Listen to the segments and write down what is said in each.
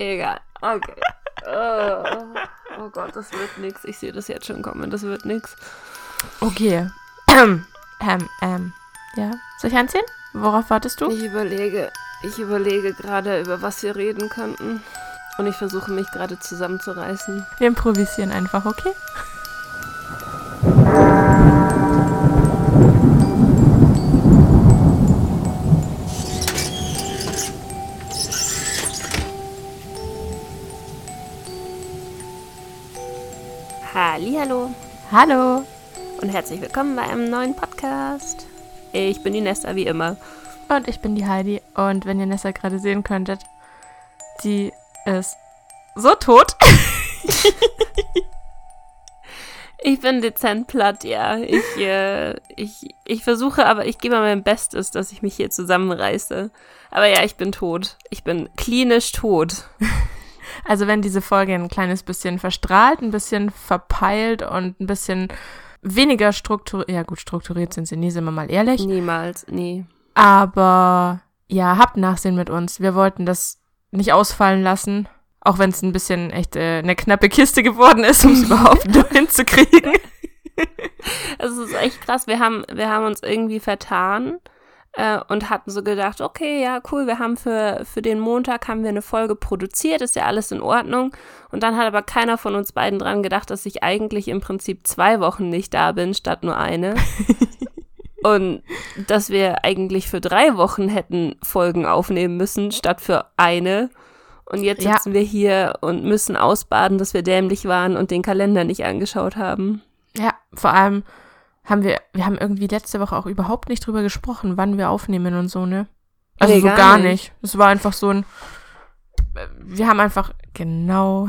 Egal. Okay. Oh, oh Gott, das wird nix. Ich sehe das jetzt schon kommen. Das wird nix. Okay. Ähm, ähm, ja. Soll ich anziehen? Worauf wartest du? Ich überlege, ich überlege gerade, über was wir reden könnten. Und ich versuche mich gerade zusammenzureißen. Wir improvisieren einfach, okay? Hallo. und herzlich willkommen bei einem neuen Podcast. Ich bin die Nesta, wie immer. Und ich bin die Heidi. Und wenn ihr Nessa gerade sehen könntet, die ist so tot. Ich bin dezent platt, ja. Ich, äh, ich, ich versuche, aber ich gebe mein Bestes, dass ich mich hier zusammenreiße. Aber ja, ich bin tot. Ich bin klinisch tot. Also wenn diese Folge ein kleines bisschen verstrahlt, ein bisschen verpeilt und ein bisschen weniger strukturiert, ja gut, strukturiert sind sie nie, sind wir mal ehrlich. Niemals, nee. Aber ja, habt Nachsehen mit uns. Wir wollten das nicht ausfallen lassen. Auch wenn es ein bisschen echt äh, eine knappe Kiste geworden ist, um es überhaupt nur hinzukriegen. Es ist echt krass. Wir haben, wir haben uns irgendwie vertan äh, und hatten so gedacht, okay, ja, cool, wir haben für, für den Montag haben wir eine Folge produziert, ist ja alles in Ordnung. Und dann hat aber keiner von uns beiden dran gedacht, dass ich eigentlich im Prinzip zwei Wochen nicht da bin, statt nur eine. und dass wir eigentlich für drei Wochen hätten Folgen aufnehmen müssen, statt für eine. Und jetzt Ja. sitzen wir hier und müssen ausbaden, dass wir dämlich waren und den Kalender nicht angeschaut haben. Ja, vor allem haben wir, wir haben irgendwie letzte Woche auch überhaupt nicht drüber gesprochen, wann wir aufnehmen und so, ne? Also Nee, so gar gar nicht. Es war einfach so ein, wir haben einfach, genau.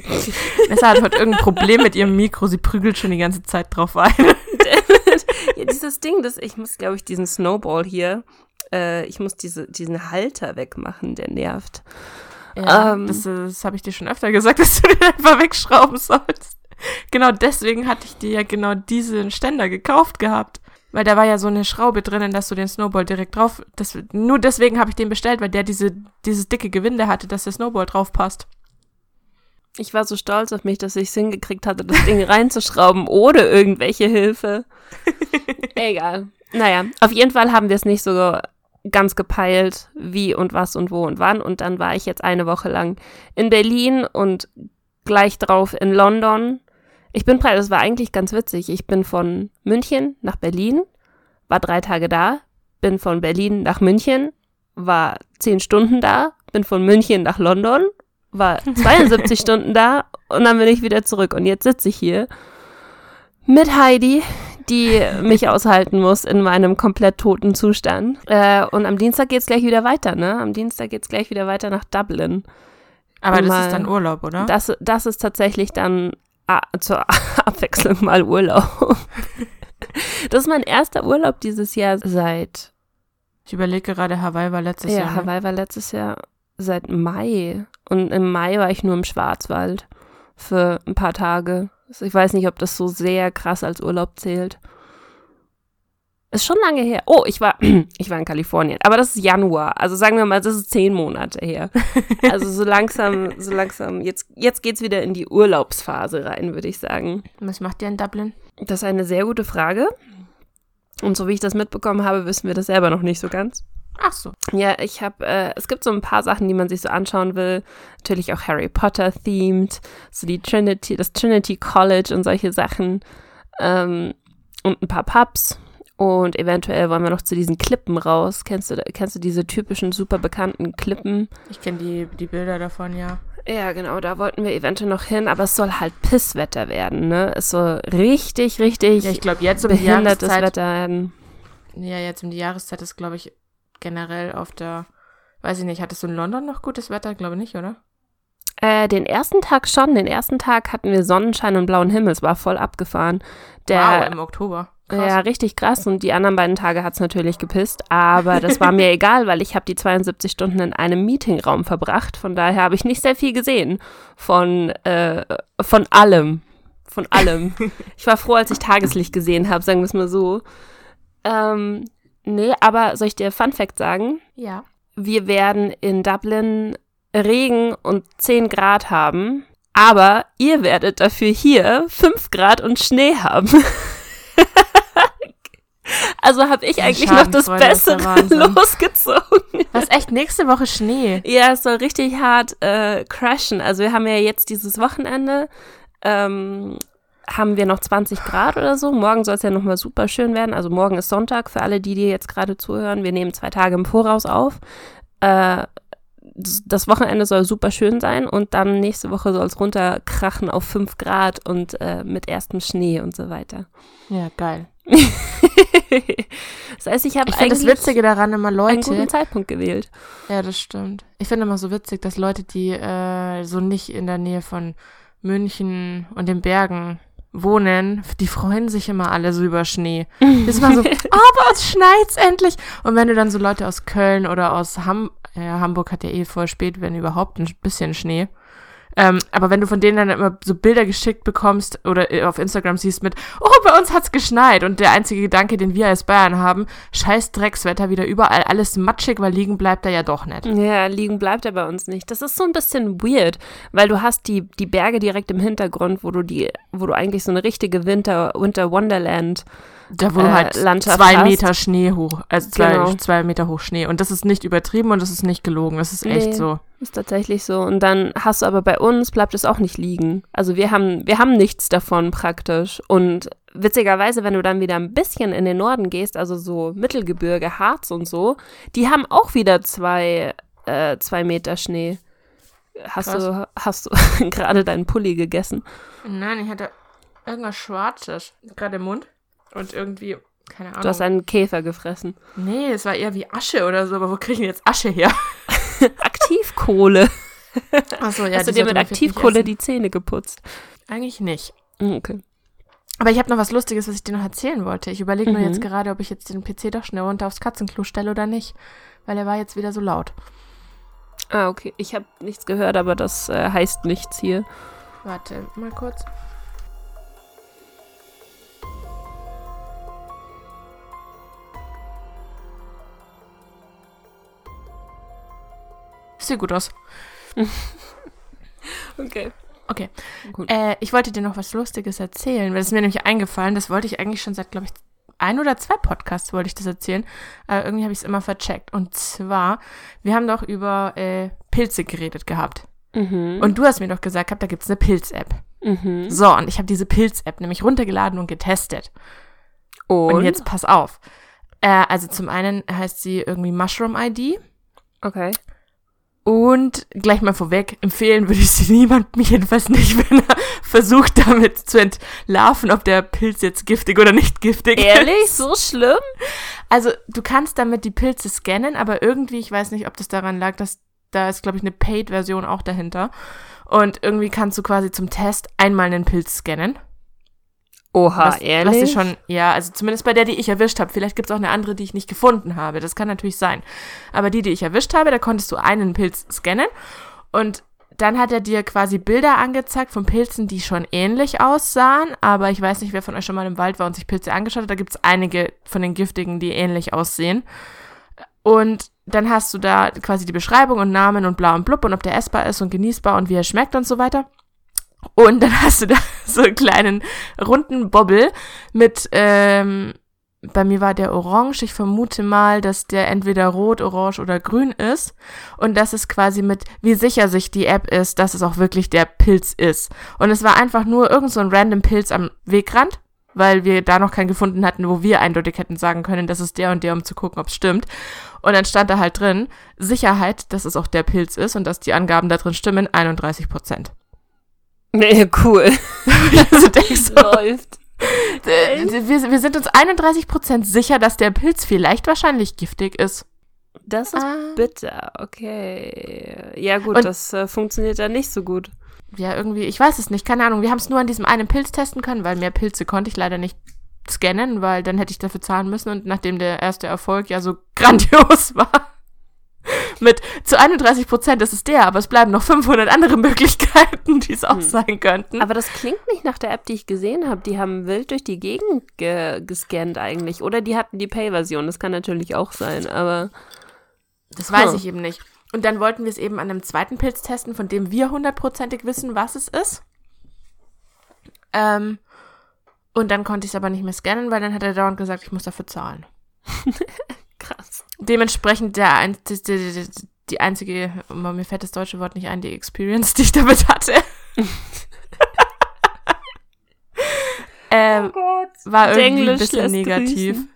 Nessa hat heute irgendein Problem mit ihrem Mikro, sie prügelt schon die ganze Zeit drauf ein. ja, dieses Ding, das, ich muss, glaube ich, diesen Snowball hier, äh, ich muss diese, diesen Halter wegmachen, der nervt. Ja, Ähm. das, äh, das habe ich dir schon öfter gesagt, dass du den einfach wegschrauben sollst. Genau deswegen hatte ich dir ja genau diesen Ständer gekauft gehabt. Weil da war ja so eine Schraube drinnen, dass du den Snowball direkt drauf. Das, nur deswegen habe ich den bestellt, weil der diese, dieses dicke Gewinde hatte, dass der Snowball drauf passt. Ich war so stolz auf mich, dass ich es hingekriegt hatte, das Ding reinzuschrauben, ohne irgendwelche Hilfe. Egal. Naja, auf jeden Fall haben wir es nicht so ganz gepeilt, wie und was und wo und wann. Und dann war ich jetzt eine Woche lang in Berlin und gleich drauf in London. Ich bin breit, das war eigentlich ganz witzig. Ich bin von München nach Berlin, war drei Tage da, bin von Berlin nach München, war zehn Stunden da, bin von München nach London, war 72 Stunden da und dann bin ich wieder zurück. Und jetzt sitze ich hier mit Heidi, die mich aushalten muss in meinem komplett toten Zustand. Äh, und am Dienstag geht's gleich wieder weiter, ne? Am Dienstag geht's gleich wieder weiter nach Dublin. Aber das Mal- ist dann Urlaub, oder? Das, das ist tatsächlich dann zur Abwechslung mal Urlaub. Das ist mein erster Urlaub dieses Jahr seit, ich überlege gerade, Hawaii war letztes ja, Jahr. ne? Hawaii war letztes Jahr seit Mai. Und im Mai war ich nur im Schwarzwald für ein paar Tage. Ich weiß nicht, ob das so sehr krass als Urlaub zählt. Ist schon lange her. Oh, ich war, ich war in Kalifornien. Aber das ist Januar. Also sagen wir mal, das ist zehn Monate her. Also so langsam, so langsam, jetzt, jetzt geht's wieder in die Urlaubsphase rein, würde ich sagen. Was macht ihr in Dublin? Das ist eine sehr gute Frage. Und so wie ich das mitbekommen habe, wissen wir das selber noch nicht so ganz. Ach so. Ja, ich habe, äh, es gibt so ein paar Sachen, die man sich so anschauen will. Natürlich auch Harry Potter themed, so die Trinity, das Trinity College und solche Sachen. Ähm, und ein paar Pubs. Und eventuell wollen wir noch zu diesen Klippen raus. Kennst du, kennst du diese typischen, super bekannten Klippen? Ich kenne die, die Bilder davon, ja. Ja, genau, da wollten wir eventuell noch hin, aber es soll halt Pisswetter werden, ne? Es soll richtig, richtig Ja, ich glaube, jetzt um die behindertes Jahreszeit Wetter werden. Ja, jetzt um die Jahreszeit ist, glaube ich, generell auf der, weiß ich nicht, hattest du in London noch gutes Wetter? Glaube nicht, oder? Äh, den ersten Tag schon. Den ersten Tag hatten wir Sonnenschein und blauen Himmel. Es war voll abgefahren. Der, wow, im Oktober. Krass. ja, richtig krass. Und die anderen beiden Tage hat es natürlich gepisst. Aber das war mir egal, weil ich habe die 72 Stunden in einem Meetingraum verbracht. Von daher habe ich nicht sehr viel gesehen von, äh, von allem. Von allem. ich war froh, als ich Tageslicht gesehen habe, sagen wir es mal so. Ähm, nee, aber soll ich dir Fun Fact sagen? Ja. Wir werden in Dublin Regen und 10 Grad haben, aber ihr werdet dafür hier 5 Grad und Schnee haben. also habe ich eigentlich noch das Bessere losgezogen. Was echt nächste Woche Schnee? Ja, es soll richtig hart äh, crashen. Also wir haben ja jetzt dieses Wochenende, ähm, haben wir noch 20 Grad oder so. Morgen soll es ja nochmal super schön werden. Also morgen ist Sonntag für alle, die dir jetzt gerade zuhören. Wir nehmen zwei Tage im Voraus auf. Äh, das- das Wochenende soll super schön sein und dann nächste Woche soll es runterkrachen auf 5 Grad und äh, mit erstem Schnee und so weiter. Ja, geil. das heißt, ich habe Ich finde das eigentlich Witzige daran immer einen Leute. guten Zeitpunkt gewählt. Ja, das stimmt. Ich finde immer so witzig, dass Leute, die äh, so nicht in der Nähe von München und den Bergen wohnen, die freuen sich immer alle so über Schnee. Das ist immer so, oh, bei uns schneit's endlich. Und wenn du dann so Leute aus Köln oder aus Ham ja, Hamburg hat ja eh voll spät, wenn überhaupt ein bisschen Schnee. Ähm, aber wenn du von denen dann immer so Bilder geschickt bekommst oder äh, auf Instagram siehst mit, oh, bei uns hat's geschneit und der einzige Gedanke, den wir als Bayern haben, scheiß Dreckswetter wieder überall, alles matschig, weil liegen bleibt er ja doch nicht. Ja, liegen bleibt er bei uns nicht. Das ist so ein bisschen weird, weil du hast die, die Berge direkt im Hintergrund, wo du die, wo du eigentlich so eine richtige Winter, Winter Wonderland Da wo du äh, halt Landschaft zwei hast. Meter Schnee hoch, also zwei, Genau. zwei Meter hoch Schnee. Und das ist nicht übertrieben und das ist nicht gelogen. Das ist echt Nee. so. ist tatsächlich so. Und dann hast du aber bei uns bleibt es auch nicht liegen. Also wir haben, wir haben nichts davon praktisch. Und witzigerweise, wenn du dann wieder ein bisschen in den Norden gehst, also so Mittelgebirge, Harz und so, die haben auch wieder zwei, äh, zwei Meter Schnee. Hast Krass. du, hast du gerade deinen Pulli gegessen? Nein, ich hatte irgendwas Schwarzes gerade im Mund und irgendwie, keine Ahnung. Du hast einen Käfer gefressen. nee, es war eher wie Asche oder so, aber wo kriege ich denn jetzt Asche her? Aktivkohle. Achso, ja, Hast du dir mit Aktivkohle die Zähne geputzt? Eigentlich nicht. Hm, Okay. Aber ich habe noch was Lustiges, was ich dir noch erzählen wollte. Ich überlege nur Mhm. jetzt gerade, ob ich jetzt den PC doch schnell runter aufs Katzenklo stelle oder nicht. Weil er war jetzt wieder so laut. Ah, okay. Ich habe nichts gehört, aber das äh, heißt nichts hier. Warte, mal kurz. Sieht gut aus. Okay. Okay. Äh, ich wollte dir noch was Lustiges erzählen, weil es mir nämlich eingefallen, das wollte ich eigentlich schon seit, glaube ich, ein oder zwei Podcasts wollte ich das erzählen, aber irgendwie habe ich es immer vercheckt. Und zwar, wir haben doch über äh, Pilze geredet gehabt. Mhm. Und du hast mir doch gesagt, gehabt, da gibt's eine Pilz-App. mhm. So, und ich habe diese Pilz-App nämlich runtergeladen und getestet. Und, Und jetzt pass auf. Äh, also zum einen heißt sie irgendwie Mushroom ID. Okay. Und gleich mal vorweg, empfehlen würde ich sie niemand, mich jedenfalls nicht, wenn er versucht damit zu entlarven, ob der Pilz jetzt giftig oder nicht giftig Ehrlich? ist. So schlimm? Also du kannst damit die Pilze scannen, aber irgendwie, ich weiß nicht, ob das daran lag, dass da ist, glaube ich, eine Paid-Version auch dahinter. Und irgendwie kannst du quasi zum Test einmal einen Pilz scannen. Oha, was, ehrlich? Was schon, ja, also zumindest bei der, die ich erwischt habe. Vielleicht gibt es auch eine andere, die ich nicht gefunden habe. Das kann natürlich sein. Aber die, die ich erwischt habe, da konntest du einen Pilz scannen und dann hat er dir quasi Bilder angezeigt von Pilzen, die schon ähnlich aussahen. Aber ich weiß nicht, wer von euch schon mal im Wald war und sich Pilze angeschaut hat. Da gibt es einige von den giftigen, die ähnlich aussehen. Und dann hast du da quasi die Beschreibung und Namen und bla und blub und ob der essbar ist und genießbar und wie er schmeckt und so weiter. Und dann hast du da so einen kleinen runden Bobbel mit, ähm, bei mir war der orange. Ich vermute mal, dass der entweder rot, orange oder grün ist. Und das ist quasi mit, wie sicher sich die App ist, dass es auch wirklich der Pilz ist. Und es war einfach nur irgend so ein random Pilz am Wegrand, weil wir da noch keinen gefunden hatten, wo wir eindeutig hätten sagen können, das ist der und der, um zu gucken, ob es stimmt. Und dann stand da halt drin, Sicherheit, dass es auch der Pilz ist und dass die Angaben da drin stimmen, 31 Prozent. Nee, cool. also denkst so, Läuft. äh, wir, wir sind uns 31 Prozent sicher, dass der Pilz vielleicht wahrscheinlich giftig ist. Das ist Ah. bitter, okay. Ja gut, Und- das äh, funktioniert dann nicht so gut. Ja, irgendwie, ich weiß es nicht, keine Ahnung. Wir haben es nur an diesem einen Pilz testen können, weil mehr Pilze konnte ich leider nicht scannen, weil dann hätte ich dafür zahlen müssen und nachdem der erste Erfolg ja so grandios war, mit zu 31 Prozent ist es der, aber es bleiben noch 500 andere Möglichkeiten, die es auch Hm. sein könnten. Aber das klingt nicht nach der App, die ich gesehen habe. Die haben wild durch die Gegend ge gescannt eigentlich. Oder die hatten die Pay-Version. Das kann natürlich auch sein, aber Das weiß Huh. ich eben nicht. Und dann wollten wir es eben an einem zweiten Pilz testen, von dem wir hundertprozentig wissen, was es ist. Ähm, und dann konnte ich es aber nicht mehr scannen, weil dann hat er dauernd gesagt, ich muss dafür zahlen. Krass. Dementsprechend der ein, die, die, die, einzige, mir fällt das deutsche Wort nicht ein, die Experience, die ich damit hatte. ähm, Gott. war irgendwie Englisch ein bisschen negativ. grüßen.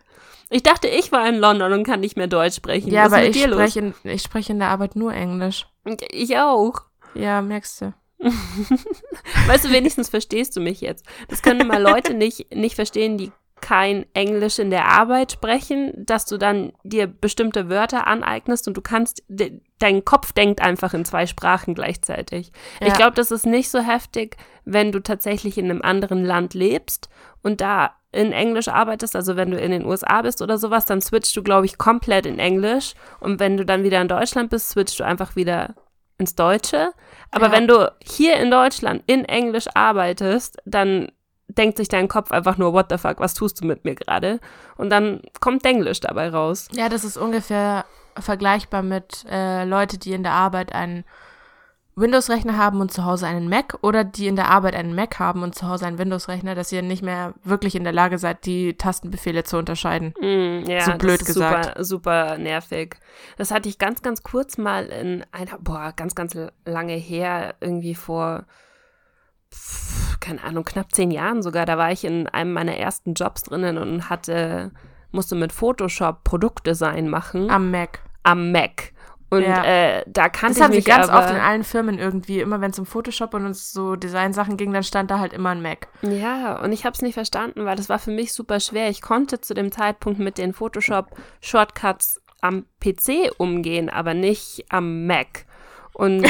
Ich dachte, ich war in London und kann nicht mehr Deutsch sprechen. Ja, Was aber ich spreche, in, ich spreche in der Arbeit nur Englisch. Ich auch. Ja, merkst du. Weißt du, wenigstens verstehst du mich jetzt. Das können mal Leute nicht, nicht verstehen, die kein Englisch in der Arbeit sprechen, dass du dann dir bestimmte Wörter aneignest und du kannst, de, dein Kopf denkt einfach in zwei Sprachen gleichzeitig. Ich Ja. glaube, das ist nicht so heftig, wenn du tatsächlich in einem anderen Land lebst und da in Englisch arbeitest, also wenn du in den USA bist oder sowas, dann switchst du, glaube ich, komplett in Englisch und wenn du dann wieder in Deutschland bist, switchst du einfach wieder ins Deutsche. Aber Ja. wenn du hier in Deutschland in Englisch arbeitest, dann denkt sich dein Kopf einfach nur, what the fuck, was tust du mit mir gerade? Und dann kommt Englisch dabei raus. Ja, das ist ungefähr vergleichbar mit äh, Leute, die in der Arbeit einen Windows-Rechner haben und zu Hause einen Mac oder die in der Arbeit einen Mac haben und zu Hause einen Windows-Rechner, dass ihr nicht mehr wirklich in der Lage seid, die Tastenbefehle zu unterscheiden. Mm, ja, So blöd das ist gesagt. Super, super nervig. Das hatte ich ganz, ganz kurz mal in einer, boah, ganz, ganz lange her, irgendwie vor, pf, keine Ahnung, knapp zehn Jahren sogar. Da war ich in einem meiner ersten Jobs drinnen und hatte, musste mit Photoshop Produktdesign machen Am Mac. am Mac. Und Ja. äh, da kannte Das ich haben sie mich ganz oft in allen Firmen irgendwie. Immer wenn es um Photoshop und uns so Designsachen ging, dann stand da halt immer ein Mac. Ja, und ich habe es nicht verstanden, weil das war für mich super schwer. Ich konnte zu dem Zeitpunkt mit den Photoshop-Shortcuts am PC umgehen, aber nicht am Mac. Und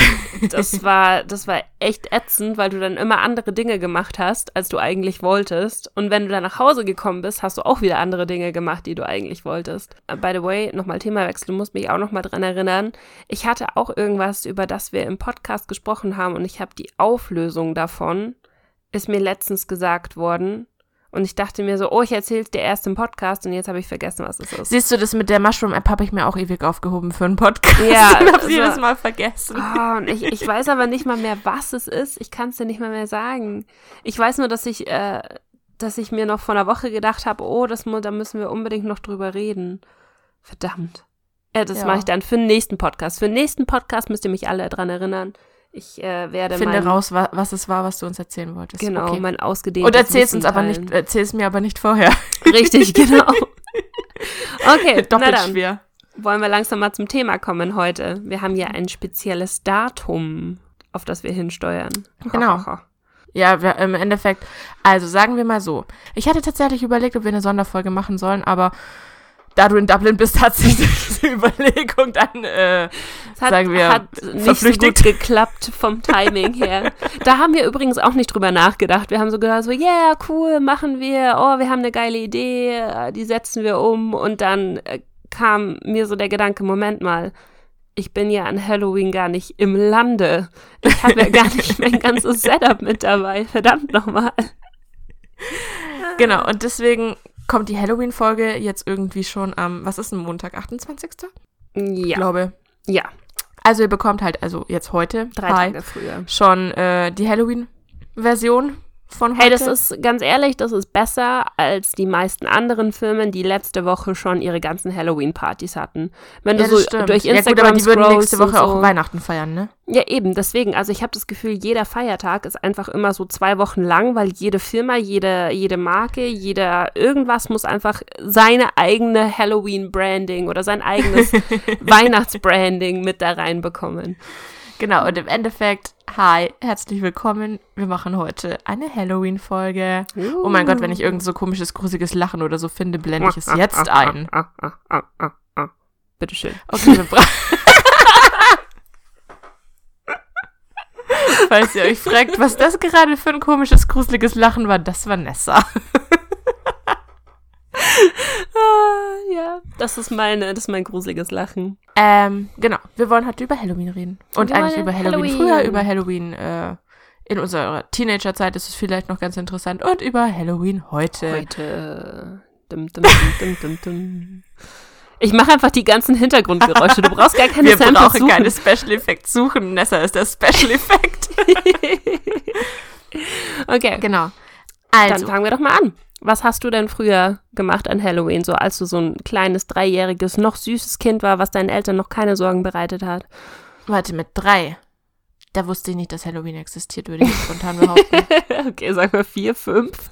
das war, das war echt ätzend, weil du dann immer andere Dinge gemacht hast, als du eigentlich wolltest. Und wenn du dann nach Hause gekommen bist, hast du auch wieder andere Dinge gemacht, die du eigentlich wolltest. Äh, By the way, nochmal Themawechsel, du musst mich auch nochmal dran erinnern. Ich hatte auch irgendwas, über das wir im Podcast gesprochen haben und ich habe die Auflösung davon, ist mir letztens gesagt worden. Und ich dachte mir so, oh, ich erzähl's dir erst im Podcast und jetzt habe ich vergessen, was es ist. Siehst du, das mit der Mushroom-App habe ich mir auch ewig aufgehoben für einen Podcast. Ja, und hab's also- jedes Mal vergessen. Oh, und ich, ich weiß aber nicht mal mehr, was es ist. Ich kann es dir nicht mal mehr sagen. Ich weiß nur, dass ich, äh, dass ich mir noch vor einer Woche gedacht habe, oh, das, da müssen wir unbedingt noch drüber reden. Verdammt. Ja, das Ja. mache ich dann für den nächsten Podcast. Für den nächsten Podcast müsst ihr mich alle dran erinnern. Ich äh, werde Finde mein, raus, wa was es war, was du uns erzählen wolltest. genau, Okay. mein ausgedehntes Und erzähl's uns Wissen aber nicht, erzähl's mir aber nicht vorher. Richtig, genau. Okay, Doppelt dann. schwer. wollen wir langsam mal zum Thema kommen heute. Wir haben ja ein spezielles Datum, auf das wir hinsteuern. Genau. Ja, wir, im Endeffekt, also sagen wir mal so. Ich hatte tatsächlich überlegt, ob wir eine Sonderfolge machen sollen, aber da du in Dublin bist, hat sich diese Überlegung dann, äh, hat, Sagen wir, hat nicht so gut geklappt vom Timing her. Da haben wir übrigens auch nicht drüber nachgedacht. Wir haben so gedacht, so, yeah, cool, machen wir. Oh, wir haben eine geile Idee, die setzen wir um. Und dann äh, kam mir so der Gedanke, Moment mal, ich bin ja an Halloween gar nicht im Lande. Ich habe ja gar nicht mein ganzes Setup mit dabei. Verdammt nochmal. genau, und deswegen kommt die Halloween-Folge jetzt irgendwie schon am, was ist ein Montag, 28. Ich Ja, glaube. ja, Also ihr bekommt halt, also jetzt heute, drei früher. schon äh, die Halloween-Version von heute. Hey, das ist ganz ehrlich, das ist besser als die meisten anderen Firmen, die letzte Woche schon ihre ganzen Halloween-Partys hatten. Wenn ja, du so stimmt. durch ja Instagram gut, aber die würden nächste Woche so. auch Weihnachten feiern, ne? Ja, eben, deswegen. Also ich habe das Gefühl, jeder Feiertag ist einfach immer so zwei Wochen lang, weil jede Firma, jede, jede Marke, jeder irgendwas muss einfach seine eigene Halloween-Branding oder sein eigenes Weihnachtsbranding mit da reinbekommen. Genau, und im Endeffekt, hi, herzlich willkommen. Wir machen heute eine Halloween-Folge. Oh mein Gott, wenn ich irgend so komisches, gruseliges Lachen oder so finde, blende ich es jetzt ein. Bitteschön. Okay, wir Falls ihr euch fragt, was das gerade für ein komisches, gruseliges Lachen war, das war Nessa. Ah, ja, das ist meine, das ist mein gruseliges Lachen. Ähm, genau. Wir wollen heute über Halloween reden. Und Wir eigentlich über Halloween, Halloween. früher, über Halloween äh, in unserer Teenagerzeit ist es vielleicht noch ganz interessant. Und über Halloween heute. Heute. Dum, dum, dum, dum, dum. Ich mache einfach die ganzen Hintergrundgeräusche. Du brauchst gar keine Wir Samples brauchen suchen. keine Special Effects suchen. Nessa ist der Special Effect. okay, genau. dann Also, fangen wir doch mal an. Was hast du denn früher gemacht an Halloween, so als du so ein kleines, dreijähriges, noch süßes Kind war, was deinen Eltern noch keine Sorgen bereitet hat? warte, mit drei. Da wusste ich nicht, dass Halloween existiert, würde ich spontan behaupten. okay, sag mal vier, fünf.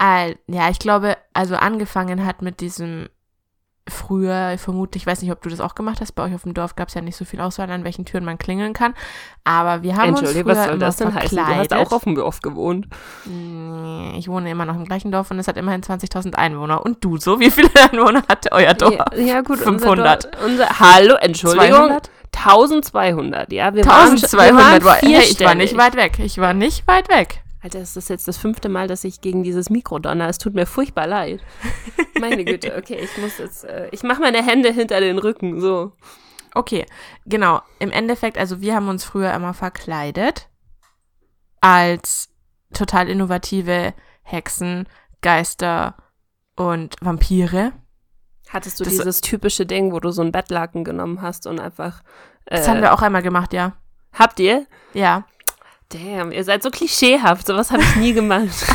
Ja, ich glaube, also angefangen hat mit diesem früher, vermutlich, ich weiß nicht, ob du das auch gemacht hast, bei euch auf dem Dorf gab es ja nicht so viel Auswahl, an welchen Türen man klingeln kann, aber wir haben uns früher was soll immer das denn heißen? Du hast auch auf dem Dorf gewohnt. Ich wohne immer noch im gleichen Dorf und es hat immerhin 20.000 Einwohner. Und du, so wie viele Einwohner hatte euer Dorf? Ja, ja gut, 500. Unser, Dorf- unser, hallo, Entschuldigung. 200? 1200, ja. Wir waren, 1200. wir waren hey, ich war nicht weit weg. Ich war nicht weit weg. Alter, ist das jetzt das fünfte Mal, dass ich gegen dieses Mikro donner? Es tut mir furchtbar leid. Meine Güte, okay, ich muss jetzt, äh, ich mache meine Hände hinter den Rücken, so. Okay, genau. Im Endeffekt, also wir haben uns früher immer verkleidet als total innovative Hexen, Geister und Vampire. Hattest du Das- dieses typische Ding, wo du so einen Bettlaken genommen hast und einfach. Äh, Das haben wir auch einmal gemacht, ja. Habt ihr? Ja. Damn, ihr seid so klischeehaft. Sowas habe ich nie gemacht.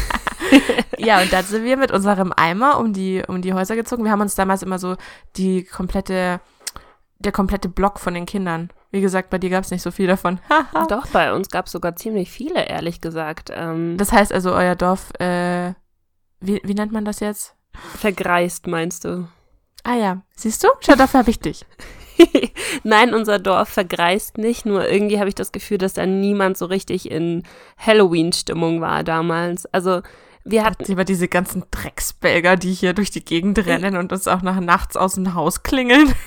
Ja, und dann sind wir mit unserem Eimer um die, um die Häuser gezogen. Wir haben uns damals immer so die komplette, der komplette Block von den Kindern. Wie gesagt, bei dir gab es nicht so viel davon. Doch, bei uns gab es sogar ziemlich viele, ehrlich gesagt. Ähm, das heißt also, euer Dorf, äh, wie, wie nennt man das jetzt? vergreist, meinst du? Ah ja, siehst du? Schau, dafür habe ich dich. Nein, unser Dorf vergreist nicht, nur irgendwie habe ich das Gefühl, dass da niemand so richtig in Halloween-Stimmung war damals. Also wir hatten, Lieber diese ganzen Drecksbelger, die hier durch die Gegend rennen und uns auch nach nachts aus dem Haus klingeln.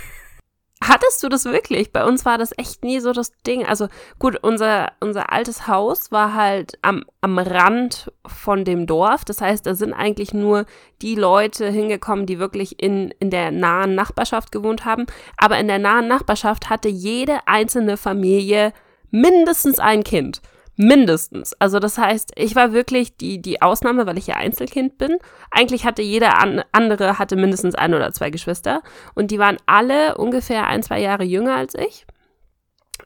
hattest du das wirklich? Bei uns war das echt nie so das Ding. Also gut, unser, unser altes Haus war halt am, am Rand von dem Dorf. Das heißt, da sind eigentlich nur die Leute hingekommen, die wirklich in, in der nahen Nachbarschaft gewohnt haben. Aber in der nahen Nachbarschaft hatte jede einzelne Familie mindestens ein Kind. Mindestens. Also das heißt, ich war wirklich die, die Ausnahme, weil ich ja Einzelkind bin. Eigentlich hatte jeder an, andere hatte mindestens ein oder zwei Geschwister. Und die waren alle ungefähr ein, zwei Jahre jünger als ich.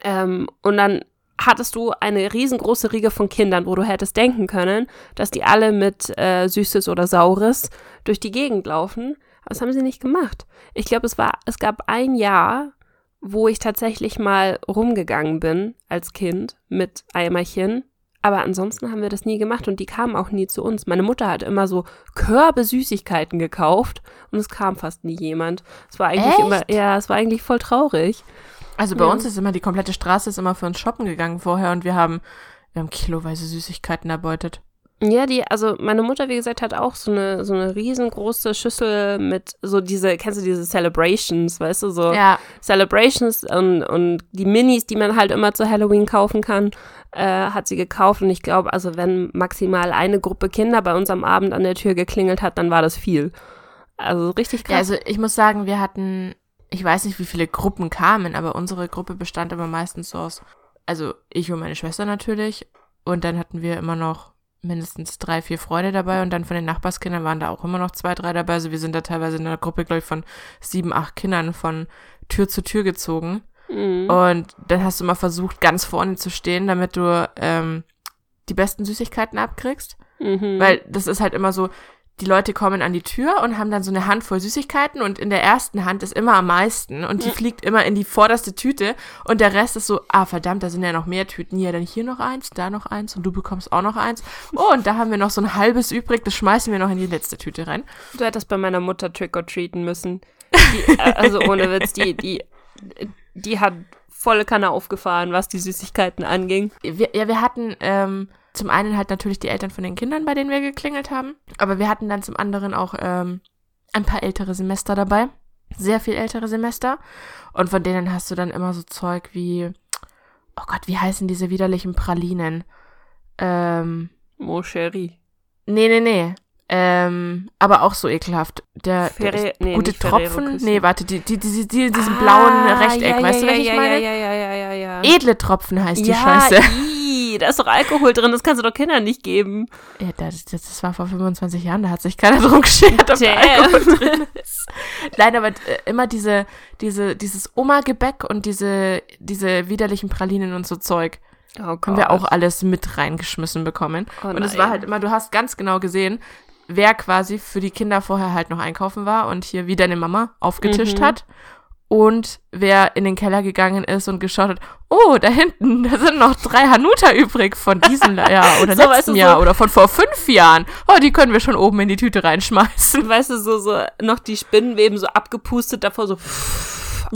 Ähm, und dann hattest du eine riesengroße Riege von Kindern, wo du hättest denken können, dass die alle mit äh, Süßes oder Saures durch die Gegend laufen. Aber das haben sie nicht gemacht. Ich glaube, es war, es gab ein Jahr, wo ich tatsächlich mal rumgegangen bin als Kind mit Eimerchen. Aber ansonsten haben wir das nie gemacht und die kamen auch nie zu uns. Meine Mutter hat immer so Körbe Süßigkeiten gekauft und es kam fast nie jemand. Es war eigentlich Echt? immer, ja, es war eigentlich voll traurig. Also bei Ja. uns ist immer die komplette Straße ist immer für uns shoppen gegangen vorher und wir haben, wir haben kiloweise Süßigkeiten erbeutet. Ja, die, also meine Mutter, wie gesagt, hat auch so eine, so eine riesengroße Schüssel mit so diese, kennst du diese Celebrations, weißt du, so Ja, Celebrations und, und die Minis, die man halt immer zu Halloween kaufen kann, äh, hat sie gekauft. Und ich glaube, also wenn maximal eine Gruppe Kinder bei uns am Abend an der Tür geklingelt hat, dann war das viel. Also richtig ja, krass. also ich muss sagen, wir hatten, ich weiß nicht, wie viele Gruppen kamen, aber unsere Gruppe bestand immer meistens so aus, also ich und meine Schwester natürlich und dann hatten wir immer noch mindestens drei, vier Freunde dabei und dann von den Nachbarskindern waren da auch immer noch zwei, drei dabei. Also wir sind da teilweise in einer Gruppe, glaube ich, von sieben, acht Kindern von Tür zu Tür gezogen. Mhm. Und dann hast du mal versucht, ganz vorne zu stehen, damit du ähm, die besten Süßigkeiten abkriegst. Mhm. Weil das ist halt immer so, die Leute kommen an die Tür und haben dann so eine Handvoll Süßigkeiten und in der ersten Hand ist immer am meisten und die Ja. fliegt immer in die vorderste Tüte und der Rest ist so, ah verdammt, da sind ja noch mehr Tüten. Ja, dann hier noch eins, da noch eins und du bekommst auch noch eins. Oh, und da haben wir noch so ein halbes übrig, das schmeißen wir noch in die letzte Tüte rein. Du hättest bei meiner Mutter trick-or-treaten müssen. Die, äh, also ohne Witz, die, die, die hat volle Kanne aufgefahren, was die Süßigkeiten anging. wir, ja, wir hatten ähm, zum einen halt natürlich die Eltern von den Kindern, bei denen wir geklingelt haben, aber wir hatten dann zum anderen auch ähm, ein paar ältere Semester dabei, sehr viel ältere Semester und von denen hast du dann immer so Zeug wie, oh Gott, wie heißen diese widerlichen Pralinen? Ähm, Mo Cherie. nee, nee, nee. Ähm, aber auch so ekelhaft. Der, der Ferre- nee, gute Tropfen. Nee, warte, die, die, die, die, diesen blauen Ah, Rechteck, ja, weißt ja, du, welchen ja, ich meine? Ja, ja, ja, ja, ja. Edle Tropfen heißt die Scheiße. ii, Da ist doch Alkohol drin, das kannst du doch Kindern nicht geben. Ja, das, das, das war vor 25 Jahren, da hat sich keiner drum geschert, ob da Alkohol drin ist. Nein, aber äh, immer diese, diese, dieses Oma-Gebäck und diese, diese widerlichen Pralinen und so Zeug. Oh Haben wir auch alles mit reingeschmissen bekommen. Oh und es war halt immer, du hast ganz genau gesehen, wer quasi für die Kinder vorher halt noch einkaufen war und hier wie deine Mama aufgetischt Mhm. hat. Und wer in den Keller gegangen ist und geschaut hat, oh, da hinten, da sind noch drei Hanuta übrig von diesem Jahr oder So, weißt letzten du, so- Jahr oder von vor fünf Jahren. Oh, die können wir schon oben in die Tüte reinschmeißen. Weißt du, so, so noch die Spinnenweben so abgepustet davor, so.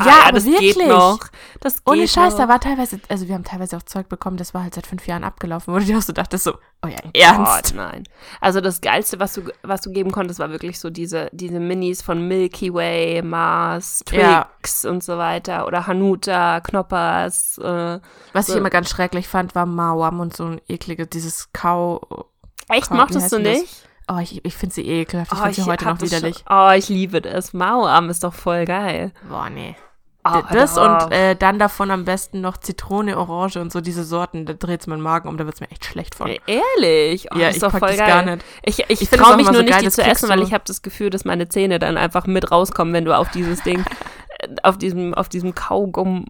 Ja, ah, aber das geht wirklich. noch. Das geht Ohne Scheiß, noch. da war teilweise, also wir haben teilweise auch Zeug bekommen, das war halt seit fünf Jahren abgelaufen, wo du dir auch so dachtest, so, oh ja, ernst. Gott, nein. Also das Geilste, was du, was du geben konntest, war wirklich so diese, diese Minis von Milky Way, Mars, Ja. Twix und so weiter. Oder Hanuta, Knoppers. Äh, Was ich So. immer ganz schrecklich fand, war Mawam und so ein ekliges, dieses Kau. echt, mochtest du denn das? nicht? Oh, ich, ich finde sie ekelhaft. Ich Oh, finde sie heute noch widerlich. Schon, oh, ich liebe das. Mauam ist doch voll geil. Boah, nee. Oh, das hör und äh, dann davon am besten noch Zitrone, Orange und so diese Sorten. Da dreht's meinen Magen um, da wird's mir echt schlecht von. auf. Ehrlich? Oh, ja, das ich doch pack voll das geil. gar nicht. Ich, ich, Ich traue das mich nur so nicht, geil, die das zu essen, weil ich habe das Gefühl, dass meine Zähne dann einfach mit rauskommen, wenn du auf dieses Ding, äh, auf diesem, auf diesem Kaugum,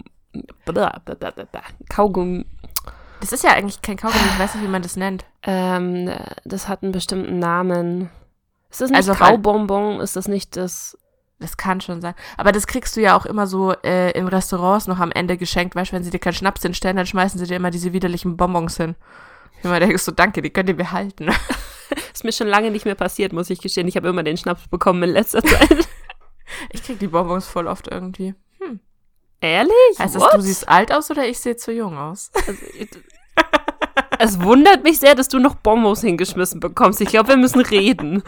Kaugum, Das ist ja eigentlich kein Kaugummi, ich weiß nicht, wie man das nennt. ähm, das hat einen bestimmten Namen. Ist das nicht Also ein- Kaubonbon? Ist das nicht das? Das kann schon sein. Aber das kriegst du ja auch immer so äh, in Restaurants noch am Ende geschenkt. Weißt du, wenn sie dir keinen Schnaps hinstellen, dann schmeißen sie dir immer diese widerlichen Bonbons hin. Ich immer denkst so, danke, die könnt ihr behalten. Ist mir schon lange nicht mehr passiert, muss ich gestehen. Ich habe immer den Schnaps bekommen in letzter Zeit. Ich krieg die Bonbons voll oft irgendwie. Ehrlich? Heißt das, What? du siehst alt aus oder ich sehe zu jung aus? Also, es wundert mich sehr, dass du noch Bonbons hingeschmissen bekommst. Ich glaube, wir müssen reden.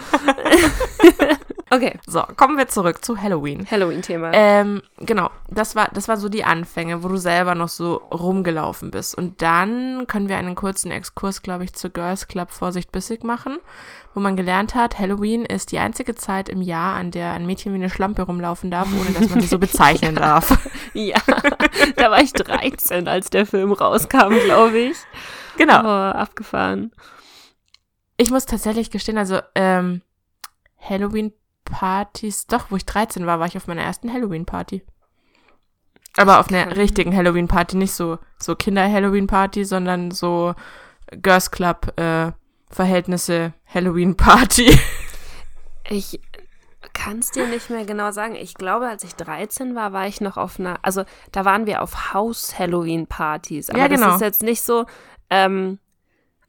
Okay, So, kommen wir zurück zu Halloween. Halloween-Thema. Ähm, genau, das war, das war so die Anfänge, wo du selber noch so rumgelaufen bist. Und dann können wir einen kurzen Exkurs, glaube ich, zur Girls Club Vorsicht Bissig machen, wo man gelernt hat, Halloween ist die einzige Zeit im Jahr, an der ein Mädchen wie eine Schlampe rumlaufen darf, ohne dass man sie so bezeichnen darf. ja, da war ich 13, als der Film rauskam, glaube ich. Genau. Oh, abgefahren. Ich muss tatsächlich gestehen, also ähm, Halloween-Partys, doch, wo ich 13 war, war ich auf meiner ersten Halloween-Party. Aber auf einer richtigen Halloween-Party, nicht so, so Kinder-Halloween-Party, sondern so Girls Club äh, Halloween-Party. Ich kann es dir nicht mehr genau sagen. Ich glaube, als ich 13 war, war ich noch auf einer, also da waren wir auf Haus-Halloween-Partys. Aber Ja, genau. das ist jetzt nicht so, ähm,